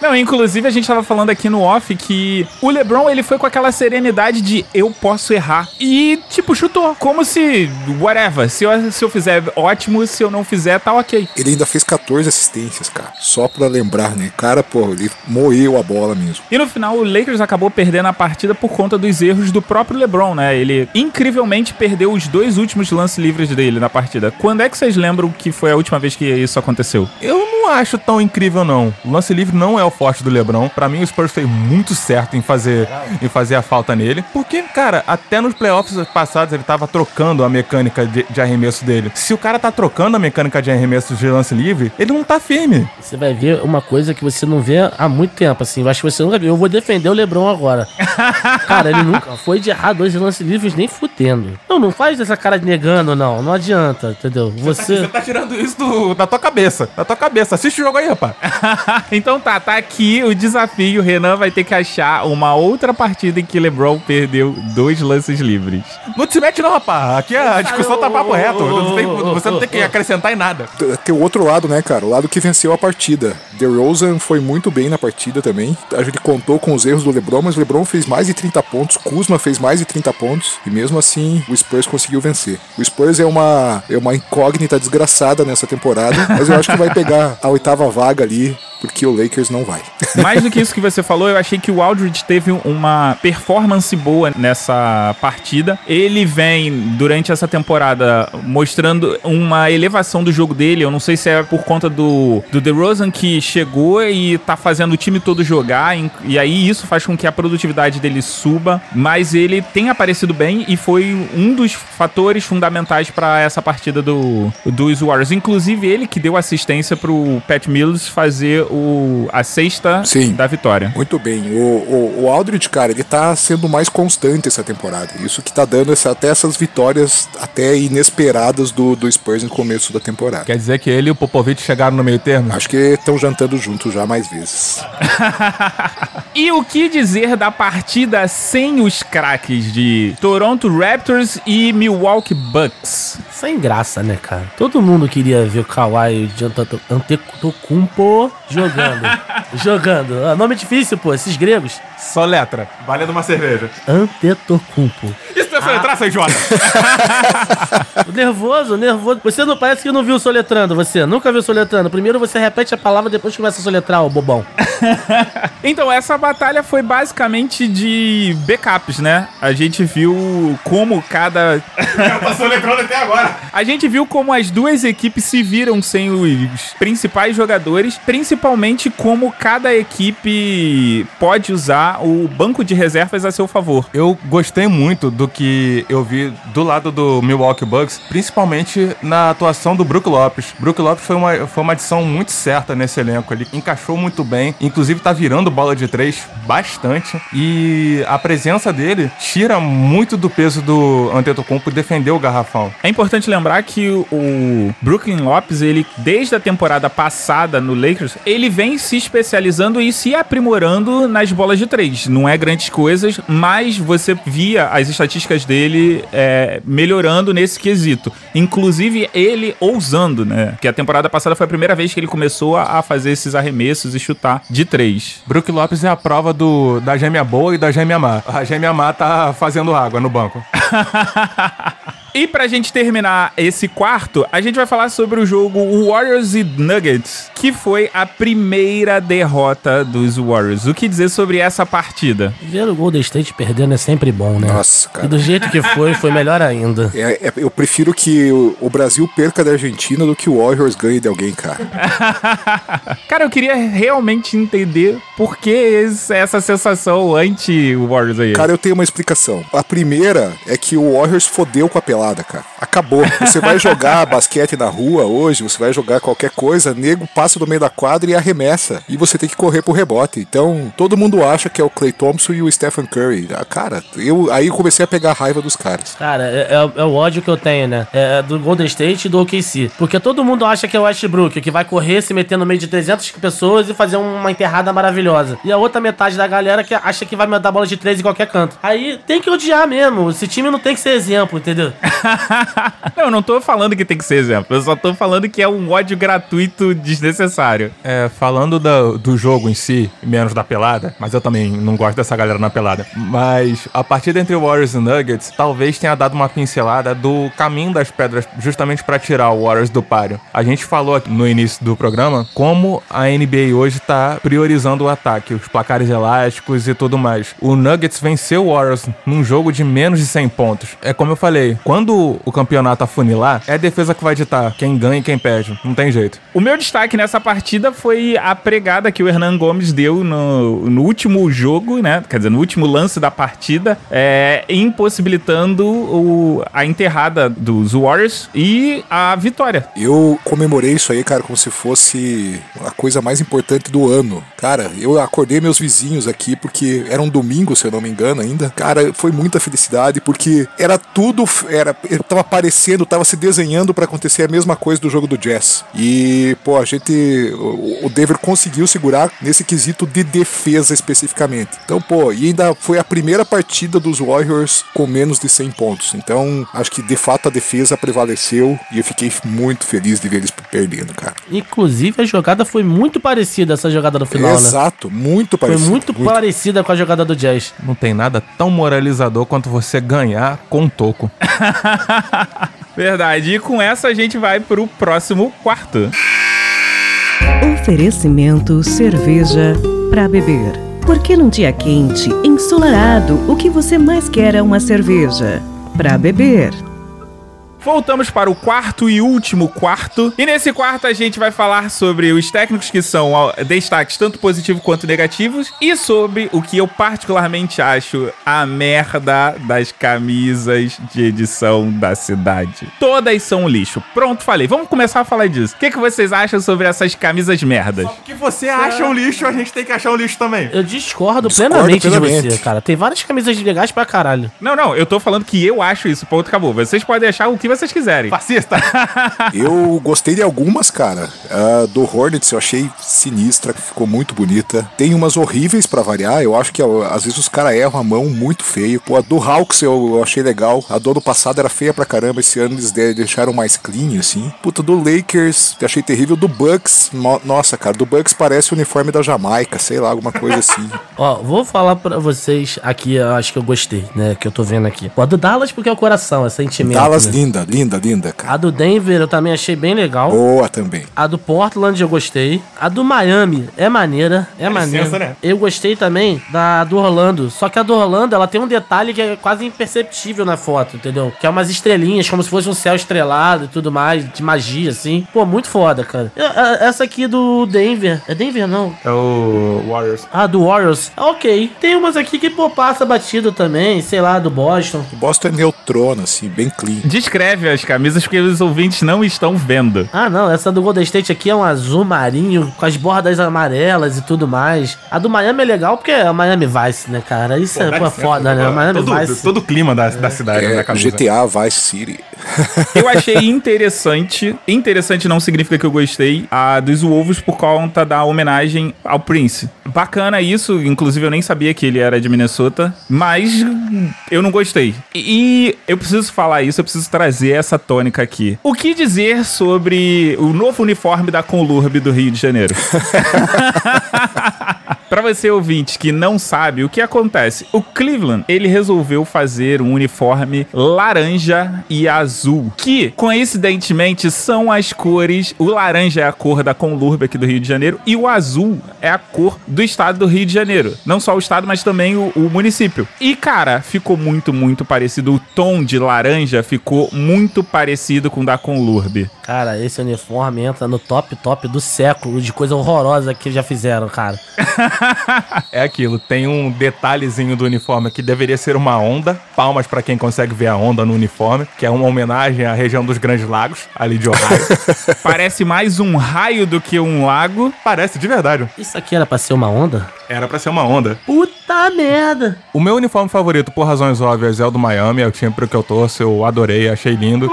Não, inclusive a gente tava falando aqui no off que o LeBron ele foi com aquela serenidade de eu posso errar. E, tipo, chutou. Como se, whatever, se eu, se eu fizer ótimo, se eu não fizer, tá ok. Ele ainda fez 14 assistências, cara. Só pra lembrar, né? Cara, pô, ele moeu a bola mesmo. E no final, o Lakers acabou perdendo a partida por conta dos erros do próprio LeBron, né? Ele incrivelmente perdeu os dois últimos lances livres dele na partida. Quando é que vocês lembram que foi a última vez que isso aconteceu? Eu não acho tão incrível, não. O lance livre não é o forte do LeBron. Para mim, o Spurs fez muito certo em fazer, em fazer a falta nele. Porque, cara, até nos playoffs passados ele tava trocando a mecânica de, de, arremesso dele. Se o cara tá trocando a mecânica de arremesso de lance livre, ele não tá firme. Você vai ver uma coisa que você não vê há muito tempo, assim. Eu acho que você nunca viu. Eu vou defender o LeBron agora. cara, ele nunca foi de errar dois lances livres nem fudendo. Não, não faz essa cara de negando, não. Não adianta, entendeu? Você, você... Tá, você tá tirando isso do, da tua cabeça. Da tua cabeça. Assiste o jogo aí, rapaz. então tá, tá aqui o desafio. O Renan vai ter que achar uma outra partida em que LeBron perdeu dois lances livres. Não te mete não, rapaz. Aqui a discussão tá papo reto. Não tem, você não tem que acrescentar em nada. Tem o outro lado, né, cara? O lado que venceu a partida. DeRozan foi muito bem na partida também. A gente contou com os erros do LeBron, mas o LeBron fez mais de 30 pontos. Kuzma fez mais de 30 pontos. E mesmo assim, o Spurs conseguiu vencer. O Spurs é uma, é uma incógnita desgraçada nessa temporada, mas eu acho que vai pegar a oitava vaga ali porque o Lakers não vai. Mais do que isso que você falou, eu achei que o Aldridge teve uma performance boa nessa partida. Ele vem, durante essa temporada, mostrando uma elevação do jogo dele. Eu não sei se é por conta do, do DeRozan que chegou e tá fazendo o time todo jogar, e aí isso faz com que a produtividade dele suba, mas ele tem aparecido bem e foi um dos fatores fundamentais para essa partida do, dos Warriors. Inclusive ele que deu assistência pro Pat Mills fazer o, a sexta Sim, da vitória. Muito bem. O, o, o Aldridge, cara, ele tá sendo mais constante essa temporada. Isso que tá dando essa, até essas vitórias até inesperadas do, do Spurs no começo da temporada. Quer dizer que ele e o Popovich chegaram no meio termo? Acho que estão jantando juntos já mais vezes. e o que dizer da partida sem os craques de Toronto Raptors e Milwaukee Bucks? Sem graça, né, cara? Todo mundo queria ver o Kawhi de Antetokounmpo jogando. jogando. Ah, nome difícil, pô, esses gregos. Só letra. Vale de uma cerveja. Antetokounmpo. Isso Deixa eu soletrar, seu idiota. nervoso, nervoso. Você não parece que não viu soletrando, você. Nunca viu soletrando. Primeiro você repete a palavra, depois começa a soletrar, ô bobão. Então, essa batalha foi basicamente de backups, né? A gente viu como cada. tá soletrando até agora. A gente viu como as duas equipes se viram sem os principais jogadores, principalmente como cada equipe pode usar o banco de reservas a seu favor. Eu gostei muito do que eu vi do lado do Milwaukee Bucks, principalmente na atuação do Brook Lopes. Brook Lopes foi uma, foi uma adição muito certa nesse elenco. Ele encaixou muito bem, inclusive tá virando bola de três bastante. E a presença dele tira muito do peso do Antetokounmpo defender o garrafão. É importante lembrar que o Brooklyn Lopes, ele desde a temporada passada no Lakers, ele vem se especializando e se aprimorando nas bolas de três. Não é grandes coisas, mas você via as estatísticas dele é, melhorando nesse quesito. Inclusive ele ousando, né? Que a temporada passada foi a primeira vez que ele começou a fazer esses arremessos e chutar de três. Brook Lopes é a prova do, da gêmea boa e da gêmea má. A gêmea má tá fazendo água no banco. E pra gente terminar esse quarto, a gente vai falar sobre o jogo Warriors e Nuggets, que foi a primeira derrota dos Warriors. O que dizer sobre essa partida? Ver o Golden State perdendo é sempre bom, né? Nossa, cara. E do jeito que foi, foi melhor ainda. É, é, eu prefiro que o, o Brasil perca da Argentina do que o Warriors ganhe de alguém, cara. Cara, eu queria realmente entender por que esse- essa sensação anti-Warriors aí. Cara, eu tenho uma explicação. A primeira é que o Warriors fodeu com a pelada, cara. Acabou. Você vai jogar basquete na rua hoje, você vai jogar qualquer coisa, nego passa do meio da quadra e arremessa. E você tem que correr pro rebote. Então, todo mundo acha que é o Clay Thompson e o Stephen Curry. Ah, cara, eu aí eu comecei a pegar raiva dos caras. Cara, é, é- é o ódio que eu tenho, né? É do Golden State e do OKC. Porque todo mundo acha que é o Westbrook, que vai correr, se meter no meio de 300 pessoas e fazer uma enterrada maravilhosa. E a outra metade da galera que acha que vai mandar bola de três em qualquer canto. Aí tem que odiar mesmo. Esse time não tem que ser exemplo, entendeu? não, eu não tô falando que tem que ser exemplo. Eu só tô falando que é um ódio gratuito desnecessário. É, falando da- do jogo em si, menos da pelada, mas eu também não gosto dessa galera na pelada. Mas a partida entre Warriors e Nuggets talvez tenha dado uma pincelada do caminho das pedras, justamente pra tirar o Warriors do páreo. A gente falou aqui no início do programa como a NBA hoje tá priorizando o ataque, os placares elásticos e tudo mais. O Nuggets venceu o Warriors num jogo de menos de 100 pontos. É como eu falei, quando o campeonato afunilar, é a defesa que vai ditar quem ganha e quem perde. Não tem jeito. O meu destaque nessa partida foi a pregada que o Hernan Gomes deu no, no último jogo, né? Quer dizer, no último lance da partida, é, impossibilitando o- a enterrada dos Warriors e a vitória. Eu comemorei isso aí, cara, como se fosse a coisa mais importante do ano. Cara, eu acordei meus vizinhos aqui porque era um domingo, se eu não me engano ainda. Cara, foi muita felicidade porque era tudo, era, tava aparecendo, tava se desenhando pra acontecer a mesma coisa do jogo do Jazz. E, pô, a gente, o, o Denver conseguiu segurar nesse quesito de defesa especificamente. Então, pô, e ainda foi a primeira partida dos Warriors com menos de 100 pontos. Então, acho que de fato a defesa prevaleceu e eu fiquei muito feliz de ver eles perdendo, cara. Inclusive, a jogada foi muito parecida, essa jogada no final, né? Exato, muito Foi parecido. muito, parecida com a jogada do Jazz. Não tem nada tão moralizador quanto você ganhar com um toco. Verdade. E com essa a gente vai pro próximo quarto. Oferecimento cerveja para beber. Porque num dia quente, ensolarado, o que você mais quer é uma cerveja para beber. Voltamos para o quarto e último quarto. E nesse quarto a gente vai falar sobre os técnicos que são destaques tanto positivos quanto negativos e sobre o que eu particularmente acho a merda das camisas de edição da cidade. Todas são um lixo. Pronto, falei. Vamos começar a falar disso. O que, que vocês acham sobre essas camisas merdas? O que você acha um lixo, a gente tem que achar um lixo também. Eu discordo, Discordo plenamente, de plenamente. você, cara. Tem várias camisas legais pra caralho. Não, não, eu tô falando que eu acho isso. Ponto, acabou. Vocês podem achar o que vocês quiserem. Fascista! Eu gostei de algumas, cara. A do Hornets eu achei sinistra, ficou muito bonita. Tem umas horríveis pra variar. Eu acho que ó, às vezes os caras erram a mão muito feio. Pô, a do Hawks eu, eu achei legal. A do ano passado era feia pra caramba. Esse ano eles de- deixaram mais clean, assim. Puta, do Lakers eu achei terrível. Do Bucks, no- nossa, cara, do Bucks parece o uniforme da Jamaica, sei lá, alguma coisa assim. Ó, vou falar pra vocês aqui, eu acho que eu gostei, né? Que eu tô vendo aqui. Ó, a do Dallas porque é o coração, é sentimento. Dallas, né? linda, linda, linda, cara. A do Denver eu também achei bem legal. Boa também. A do Portland eu gostei. A do Miami é maneira. É maneira. licença, né? Eu gostei também da do Orlando. Só que a do Orlando, ela tem um detalhe que é quase imperceptível na foto, entendeu? Que é umas estrelinhas, como se fosse um céu estrelado e tudo mais, de magia, assim. Pô, muito foda, cara. Eu- a- Essa aqui do Denver. É Denver, não? É o Warriors. Ah, do Warriors. Ok. Tem umas aqui que, pô, passa batido também. Sei lá, do Boston. O Boston é neutrona, assim, bem clean. Descreve as camisas porque os ouvintes não estão vendo. Ah, não, essa do Golden State aqui é um azul marinho com as bordas amarelas e tudo mais. A do Miami é legal porque é o Miami Vice, né, cara? Isso é pô, foda, né? O Miami todo, Vice. todo o clima da, da cidade, É, da camisa. GTA Vice City. Eu achei interessante. Interessante não significa que eu gostei. A dos Wolves por conta da homenagem ao Prince. Bacana isso. Inclusive, eu nem sabia que ele era de Minnesota. Mas eu não gostei. E eu preciso falar isso, eu preciso trazer essa tônica aqui. O que dizer sobre o novo uniforme da Conlurb do Rio de Janeiro? Pra você ouvinte que não sabe o que acontece, o Cleveland, ele resolveu fazer um uniforme laranja e azul, que coincidentemente são as cores, o laranja é a cor da Conlurb aqui do Rio de Janeiro e o azul é a cor do estado do Rio de Janeiro. Não só o estado, mas também o, o município. E cara, ficou muito, muito parecido. O tom de laranja ficou muito parecido com o da Conlurb. Cara, esse uniforme entra no top top do século de coisa horrorosa que já fizeram, cara. É aquilo, tem um detalhezinho do uniforme que deveria ser uma onda. Palmas pra quem consegue ver a onda no uniforme, que é uma homenagem à região dos Grandes Lagos, ali de Ohio. Parece mais um raio do que um lago. Parece de verdade. Isso aqui era pra ser uma onda? Era pra ser uma onda. Puta merda! O meu uniforme favorito, por razões óbvias, é o do Miami. É o time pro que eu torço, eu adorei, achei lindo.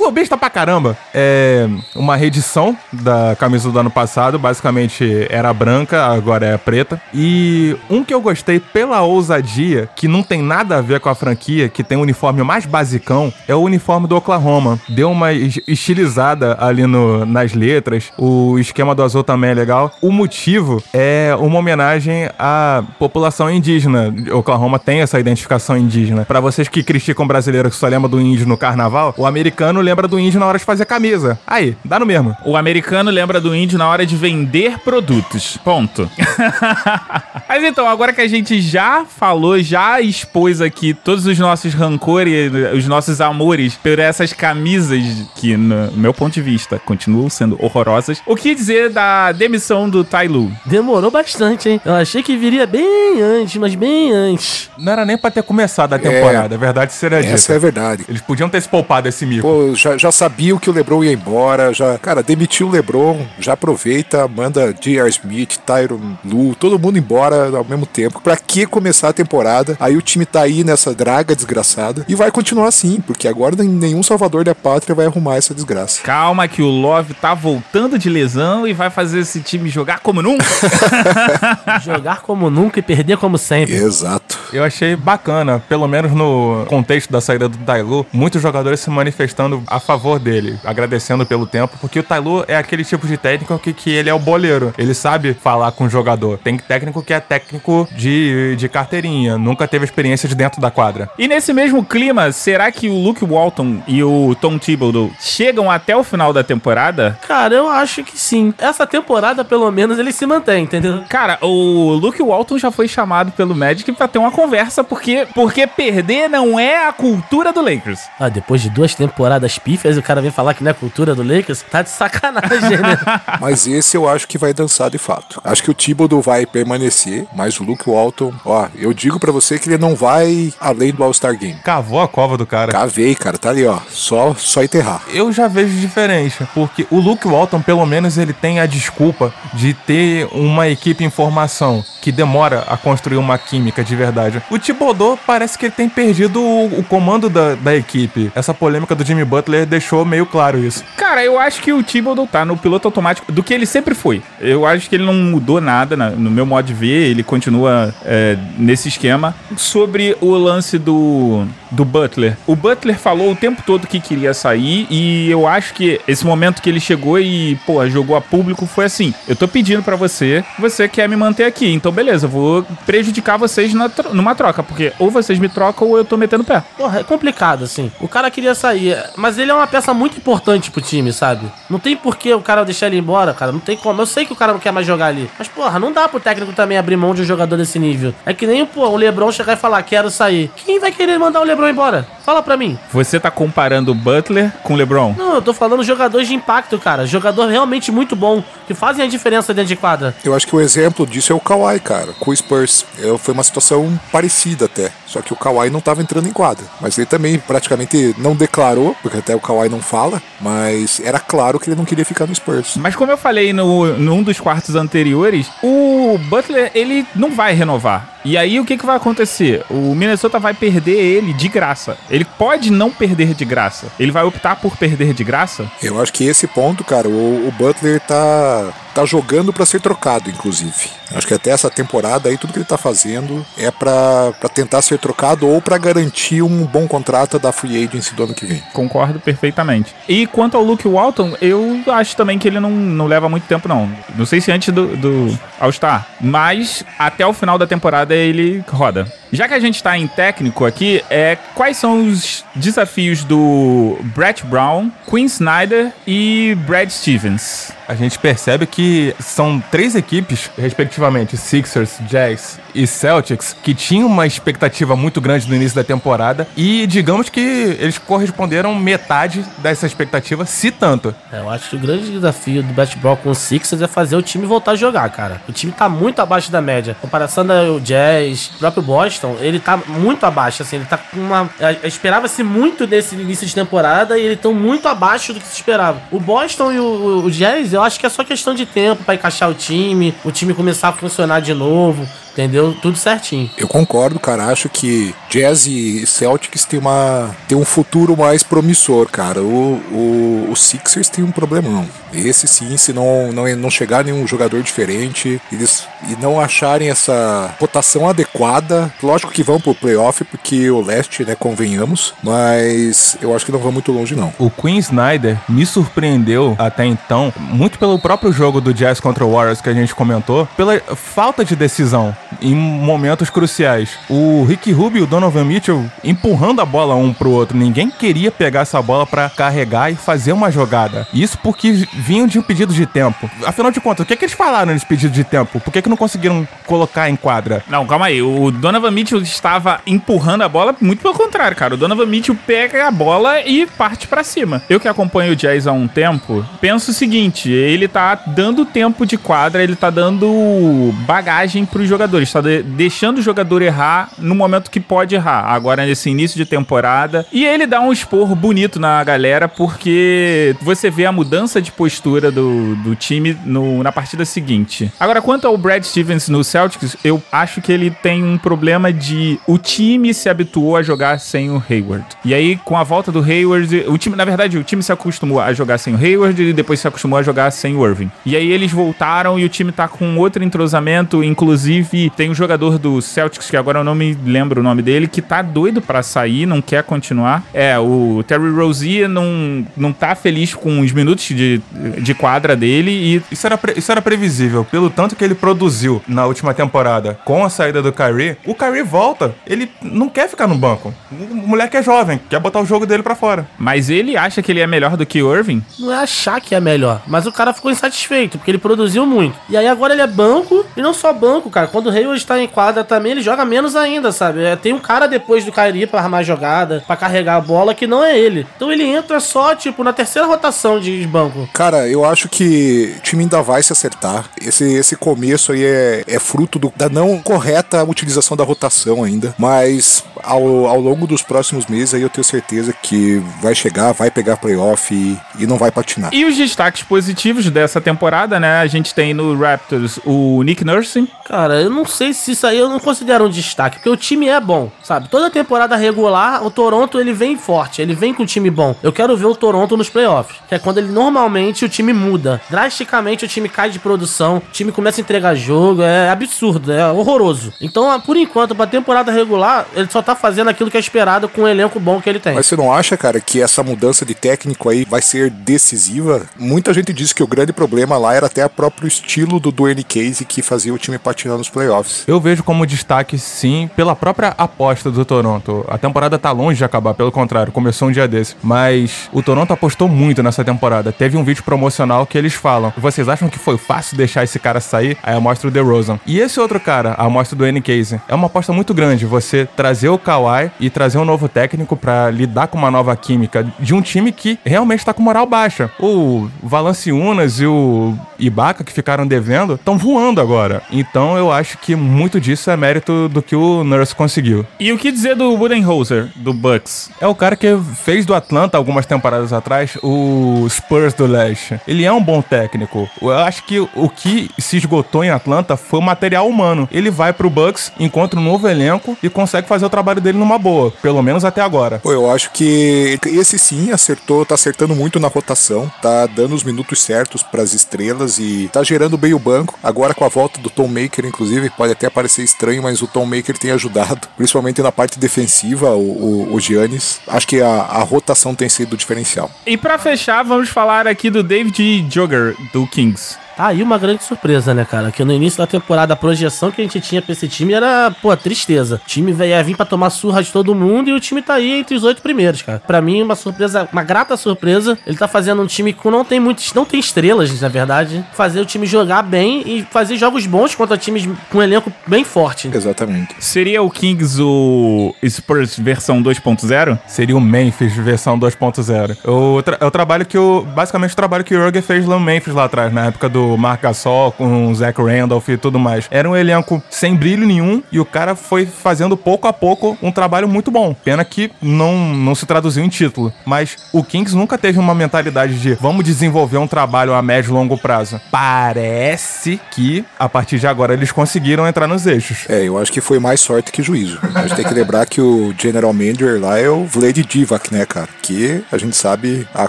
Clubista pra caramba. É uma reedição da camisa do ano passado. Basicamente era branca, agora é preta. E um que eu gostei pela ousadia, que não tem nada a ver com a franquia, que tem um uniforme mais basicão, é o uniforme do Oklahoma. Deu uma es- estilizada ali no, nas letras. O esquema do azul também é legal. O motivo é uma homenagem à população indígena. Oklahoma tem essa identificação indígena. Pra vocês que criticam brasileiro que só lembra do índio no carnaval, o americano lembra do índio na hora de fazer camisa. Aí, dá no mesmo. O americano lembra do índio na hora de vender produtos. Ponto. Mas então, agora que a gente já falou, já expôs aqui todos os nossos rancores, os nossos amores por essas camisas que, no meu ponto de vista, continuam sendo horrorosas. O que dizer da demissão do Tai Lu? Demorou bastante, hein? Eu achei que viria bem antes, mas bem antes. Não era nem pra ter começado a temporada, é verdade seria dita. Essa é a verdade. Eles podiam ter se poupado esse mico. Pô, já, já sabia que o LeBron ia embora, já, cara, demitiu o LeBron, já aproveita, manda J.R. Smith, Tyron Lu, todo mundo embora ao mesmo tempo. Pra que começar a temporada? Aí o time tá aí nessa draga desgraçada e vai continuar assim, porque agora nem- nenhum salvador da pátria vai arrumar essa desgraça. Calma que o Love tá voltando de lesão e vai fazer esse time jogar como nunca. Jogar como nunca e perder como sempre. Exato. Eu achei bacana, pelo menos no contexto da saída do Tailu, muitos jogadores se manifestando a favor dele, agradecendo pelo tempo, porque o Tailu é aquele tipo de técnico que, que ele é o boleiro, ele sabe falar com o jogador. Tem técnico que é técnico de, de carteirinha, nunca teve experiência de dentro da quadra. E nesse mesmo clima, será que o Luke Walton e o Tom Thibodeau chegam até o final da temporada? Cara, eu acho que sim. Essa temporada, pelo menos, ele se mantém, entendeu? Cara, o Luke Walton já foi chamado pelo Magic pra ter uma conversa, porque, porque perder não é a cultura do Lakers. Ah, depois de duas temporadas pífias, o cara vem falar que não é cultura do Lakers, tá de sacanagem, né? Mas esse eu acho que vai dançar de fato. Acho que o Thibodeau vai permanecer, mas o Luke Walton, ó, eu digo pra você que ele não vai além do All-Star Game. Cavou a cova do cara. Cavei, cara, tá ali, ó, só, só enterrar. Eu já vejo diferença, porque o Luke Walton, pelo menos, ele tem a desculpa de ter uma equipe em formação que demora a construir uma química de verdade. verdade. O Thibodeau parece que ele tem perdido o, o comando da, da equipe. Essa polêmica do Jimmy Butler deixou meio claro isso. Cara, eu acho que o Thibodeau tá no piloto automático do que ele sempre foi. Eu acho que ele não mudou nada na- no meu modo de ver, ele continua é, nesse esquema. Sobre o lance do, do Butler. O Butler falou o tempo todo que queria sair e eu acho que esse momento que ele chegou e, pô, jogou a público foi assim: eu tô pedindo pra você, você quer me manter aqui, então beleza, eu vou prejudicar vocês tro- numa troca, porque ou vocês me trocam ou eu tô metendo pé. Porra, é complicado, assim. O cara queria sair, mas ele é uma peça muito importante pro time, sabe? Não tem por que o cara deixar ele embora, cara. Não tem como. Eu sei que o cara não quer mais jogar ali. Mas, porra, não dá pro técnico também abrir mão de um jogador desse nível. É que nem, pô, o Lebron chegar e falar, quero sair. Quem vai querer mandar o Lebron embora? Fala pra mim. Você tá comparando o Butler com o LeBron? Não, eu tô falando jogadores de impacto, cara. Jogador realmente muito bom, que fazem a diferença dentro de quadra. Eu acho que o exemplo disso é o Kawhi, cara, com o Spurs. É, Foi uma situação parecida até. Só que o Kawhi não estava entrando em quadra. Mas ele também praticamente não declarou, porque até o Kawhi não fala, mas era claro que ele não queria ficar no Spurs. Mas como eu falei no, num dos quartos anteriores, o Butler, ele não vai renovar. E aí o que, que vai acontecer? O Minnesota vai perder ele de graça. Ele pode não perder de graça. Ele vai optar por perder de graça? Eu acho que esse ponto, cara, o, o Butler tá, tá jogando pra ser trocado, inclusive. Acho que até essa temporada aí, tudo que ele tá fazendo é pra tentar ser trocado ou pra garantir um bom contrato da free agency do ano que vem. Concordo perfeitamente. E quanto ao Luke Walton, eu acho também que ele não, não leva muito tempo, não. Não sei se antes do, do All-Star, mas até o final da temporada ele roda. Já que a gente tá em técnico aqui, é, quais são os desafios do Brett Brown, Quinn Snyder e Brad Stevens? A gente percebe que são três equipes, respectivamente, Sixers, Jazz e Celtics, que tinham uma expectativa muito grande no início da temporada e digamos que eles corresponderam metade dessa expectativa, se tanto. É, eu acho que o grande desafio do baseball com o Sixers é fazer o time voltar a jogar, cara. O time tá muito abaixo da média. Comparação ao Jazz, o próprio Boston, ele tá muito abaixo, assim, ele tá com uma... é, Esperava-se muito nesse início de temporada e eles estão muito abaixo do que se esperava. O Boston e o, o Jazz, eu acho que é só questão de tempo pra encaixar o time, o time começar a funcionar de novo, entendeu? Tudo certinho. Eu concordo, cara. Acho que Jazz e Celtics tem, uma, tem um futuro mais promissor, cara. O, o, o Sixers tem um problemão. Esse sim, se não, não, não chegar nenhum jogador diferente eles, e não acharem essa rotação adequada, lógico que vão pro playoff, porque o leste, né, convenhamos, mas eu acho que não vão muito longe, não. O Quinn Snyder me surpreendeu até então, muito pelo próprio jogo do Jazz contra o Warriors que a gente comentou, pela falta de decisão em momentos cruciais. O Rick Rubio e o Donovan Mitchell empurrando a bola um pro outro. Ninguém queria pegar essa bola pra carregar e fazer uma jogada. Isso porque vinham de um pedido de tempo. Afinal de contas, o que, é que eles falaram nesse pedido de tempo? Por que, que não conseguiram colocar em quadra? Não, calma aí. O Donovan Mitchell estava empurrando a bola, muito pelo contrário, cara. O Donovan Mitchell pega a bola e parte pra cima. Eu que acompanho o Jazz há um tempo, penso o seguinte: ele tá dando tempo de quadra, ele tá dando bagagem pros jogadores, tá de- deixando o jogador errar no momento que pode errar. Agora, nesse início de temporada. E ele dá um expor bonito na galera, porque você vê a mudança de postura do, do time no- na partida seguinte. Agora, quanto ao Brad Stevens no Celtics, eu acho que ele tem um problema de o time se habituou a jogar sem o Hayward. E aí, com a volta do Hayward, o time, na verdade, o time se acostumou a jogar sem o Hayward e depois se acostumou a jogar sem o Irving. E aí eles voltaram e o time tá com outro entrosamento, inclusive tem um jogador do Celtics que agora eu não me lembro o nome dele, que tá doido pra sair, não quer continuar. É, o Terry Rozier não, não tá feliz com os minutos de, de quadra dele e Isso era, pre- isso era previsível. Pelo tanto que ele produziu na última temporada com a saída do Kyrie, o Kyrie volta. Ele não quer ficar no banco. O moleque é jovem, quer botar o jogo dele pra fora. Mas ele acha que ele é melhor do que o Irving? Não é achar que é melhor, mas o cara ficou insatisfeito, porque ele produziu muito. E aí agora ele é banco, e não só banco, cara. Quando o Hayward tá em quadra também, ele joga menos ainda, sabe? É, Tem um cara depois do Kyrie pra armar a jogada, pra carregar a bola, que não é ele. Então ele entra só, tipo, na terceira rotação de banco. Cara, eu acho que o time ainda vai se acertar. Esse, esse começo aí é, é fruto do- da não correta utilização da rotação ainda. Mas ao, ao longo dos próximos meses aí eu tenho certeza que vai chegar, vai pegar playoff e, e não vai patinar. E os destaques positivos dessa temporada, né? A gente tem no Raptors o Nick Nursing. Cara, eu não sei se isso aí eu não considero um destaque, porque o time é bom, sabe? Toda temporada regular, o Toronto ele vem forte, ele vem com um time bom. Eu quero ver o Toronto nos playoffs, que é quando ele normalmente o time muda. Drasticamente o time cai de produção, o time começa a entregar jogo, é absurdo, é horroroso. Então, por enquanto, pra temporada regular, ele só tá fazendo aquilo que é esperado com o elenco bom que ele tem. Mas você não acha, cara, que essa mudança de técnico aí vai ser decisiva? Muita gente disse que o grande problema lá era até o próprio estilo do Dwayne Casey que fazia o time patinar nos playoffs. Eu vejo como destaque, sim, pela própria aposta do Toronto. A temporada tá longe de acabar, pelo contrário, começou um dia desse. Mas o Toronto apostou muito nessa temporada. Teve um vídeo promocional que eles falam: vocês acham que foi fácil deixar esse cara sair? Aí mostra o DeRozan. E esse outro cara, a amostra do N. Casey, é uma aposta muito grande. Você trazer o Kawhi e trazer um novo técnico para lidar com uma nova química de um time que realmente tá com moral baixa. O Valanciunas e o Ibaka, que ficaram devendo, estão voando agora. Então eu acho que muito disso é mérito do que o Nurse conseguiu. E o que dizer do Budenholzer, do Bucks? É o cara que fez do Atlanta algumas temporadas atrás o Spurs do Leste. Ele é um bom técnico. Eu acho que o que se esgotou em Atlanta foi o material humano. Ele vai pro Bucks, encontra um novo elenco e consegue fazer o trabalho dele numa boa, pelo menos até agora. Pô, eu acho que esse sim acertou, tá acertando muito na rotação, tá dando os minutos certos para as estrelas e tá gerando bem o banco. Agora com a volta do Tom Maker, inclusive, pode até parecer estranho, mas o Tom Maker tem ajudado, principalmente na parte defensiva, o, o, o Giannis. Acho que a, a rotação tem sido diferencial. E para fechar, vamos falar aqui do David Jogger, do Kings. Tá aí uma grande surpresa, né, cara? Que no início da temporada a projeção que a gente tinha pra esse time era, pô, tristeza. O time ia vir pra tomar surra de todo mundo e o time tá aí entre os oito primeiros, cara. Pra mim, uma surpresa, uma grata surpresa. Ele tá fazendo um time que não tem muitos, não tem estrelas, na verdade. Fazer o time jogar bem e fazer jogos bons contra times com um elenco bem forte. Exatamente. Seria o Kings o Spurs versão 2.0? Seria o Memphis versão 2.0. O, tra é o trabalho que o. Basicamente o trabalho que o Roger fez no Memphis lá atrás, na época do Marc Gasol, com o Zach Randolph e tudo mais. Era um elenco sem brilho nenhum e o cara foi fazendo pouco a pouco um trabalho muito bom. Pena que não, não se traduziu em título. Mas o Kings nunca teve uma mentalidade de vamos desenvolver um trabalho a médio e longo prazo. Parece que a partir de agora eles conseguiram entrar nos eixos. É, eu acho que foi mais sorte que juízo. A gente tem que lembrar que o General Manager lá é o Vlad Divac, né, cara? Que a gente sabe a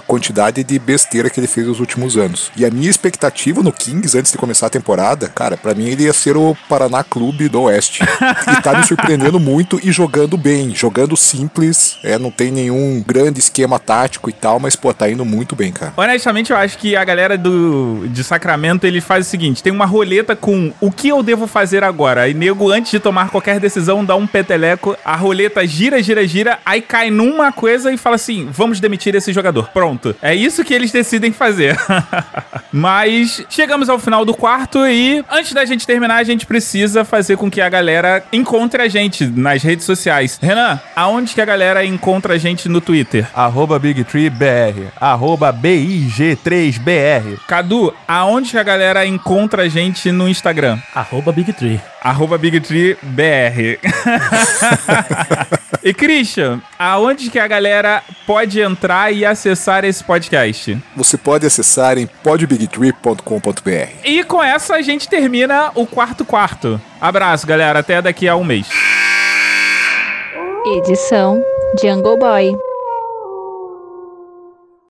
quantidade de besteira que ele fez nos últimos anos. E a minha expectativa no Kings antes de começar a temporada, cara, para mim ele ia ser o Paraná Clube do Oeste. e tá me surpreendendo muito e jogando bem, jogando simples, é, não tem nenhum grande esquema tático e tal, mas pô, tá indo muito bem, cara. Honestamente, eu acho que a galera do de Sacramento, ele faz o seguinte, tem uma roleta com o que eu devo fazer agora. E nego, antes de tomar qualquer decisão, dá um peteleco, a roleta gira, gira, gira, aí cai numa coisa e fala assim, vamos demitir esse jogador. Pronto. É isso que eles decidem fazer. mas chegamos ao final do quarto e antes da gente terminar, a gente precisa fazer com que a galera encontre a gente nas redes sociais. Renan, aonde que a galera encontra a gente no Twitter? Arroba BigTreeBR. Arroba BIG3BR. Cadu, aonde que a galera encontra a gente no Instagram? Arroba Big Tree. Arroba BigTreeBR. e Christian, aonde que a galera pode entrar e acessar esse podcast? Você pode acessar em podbigtree.com.br. E com essa a gente termina o quarto quarto. Abraço, galera. Até daqui a um mês. Edição Jungle Boy.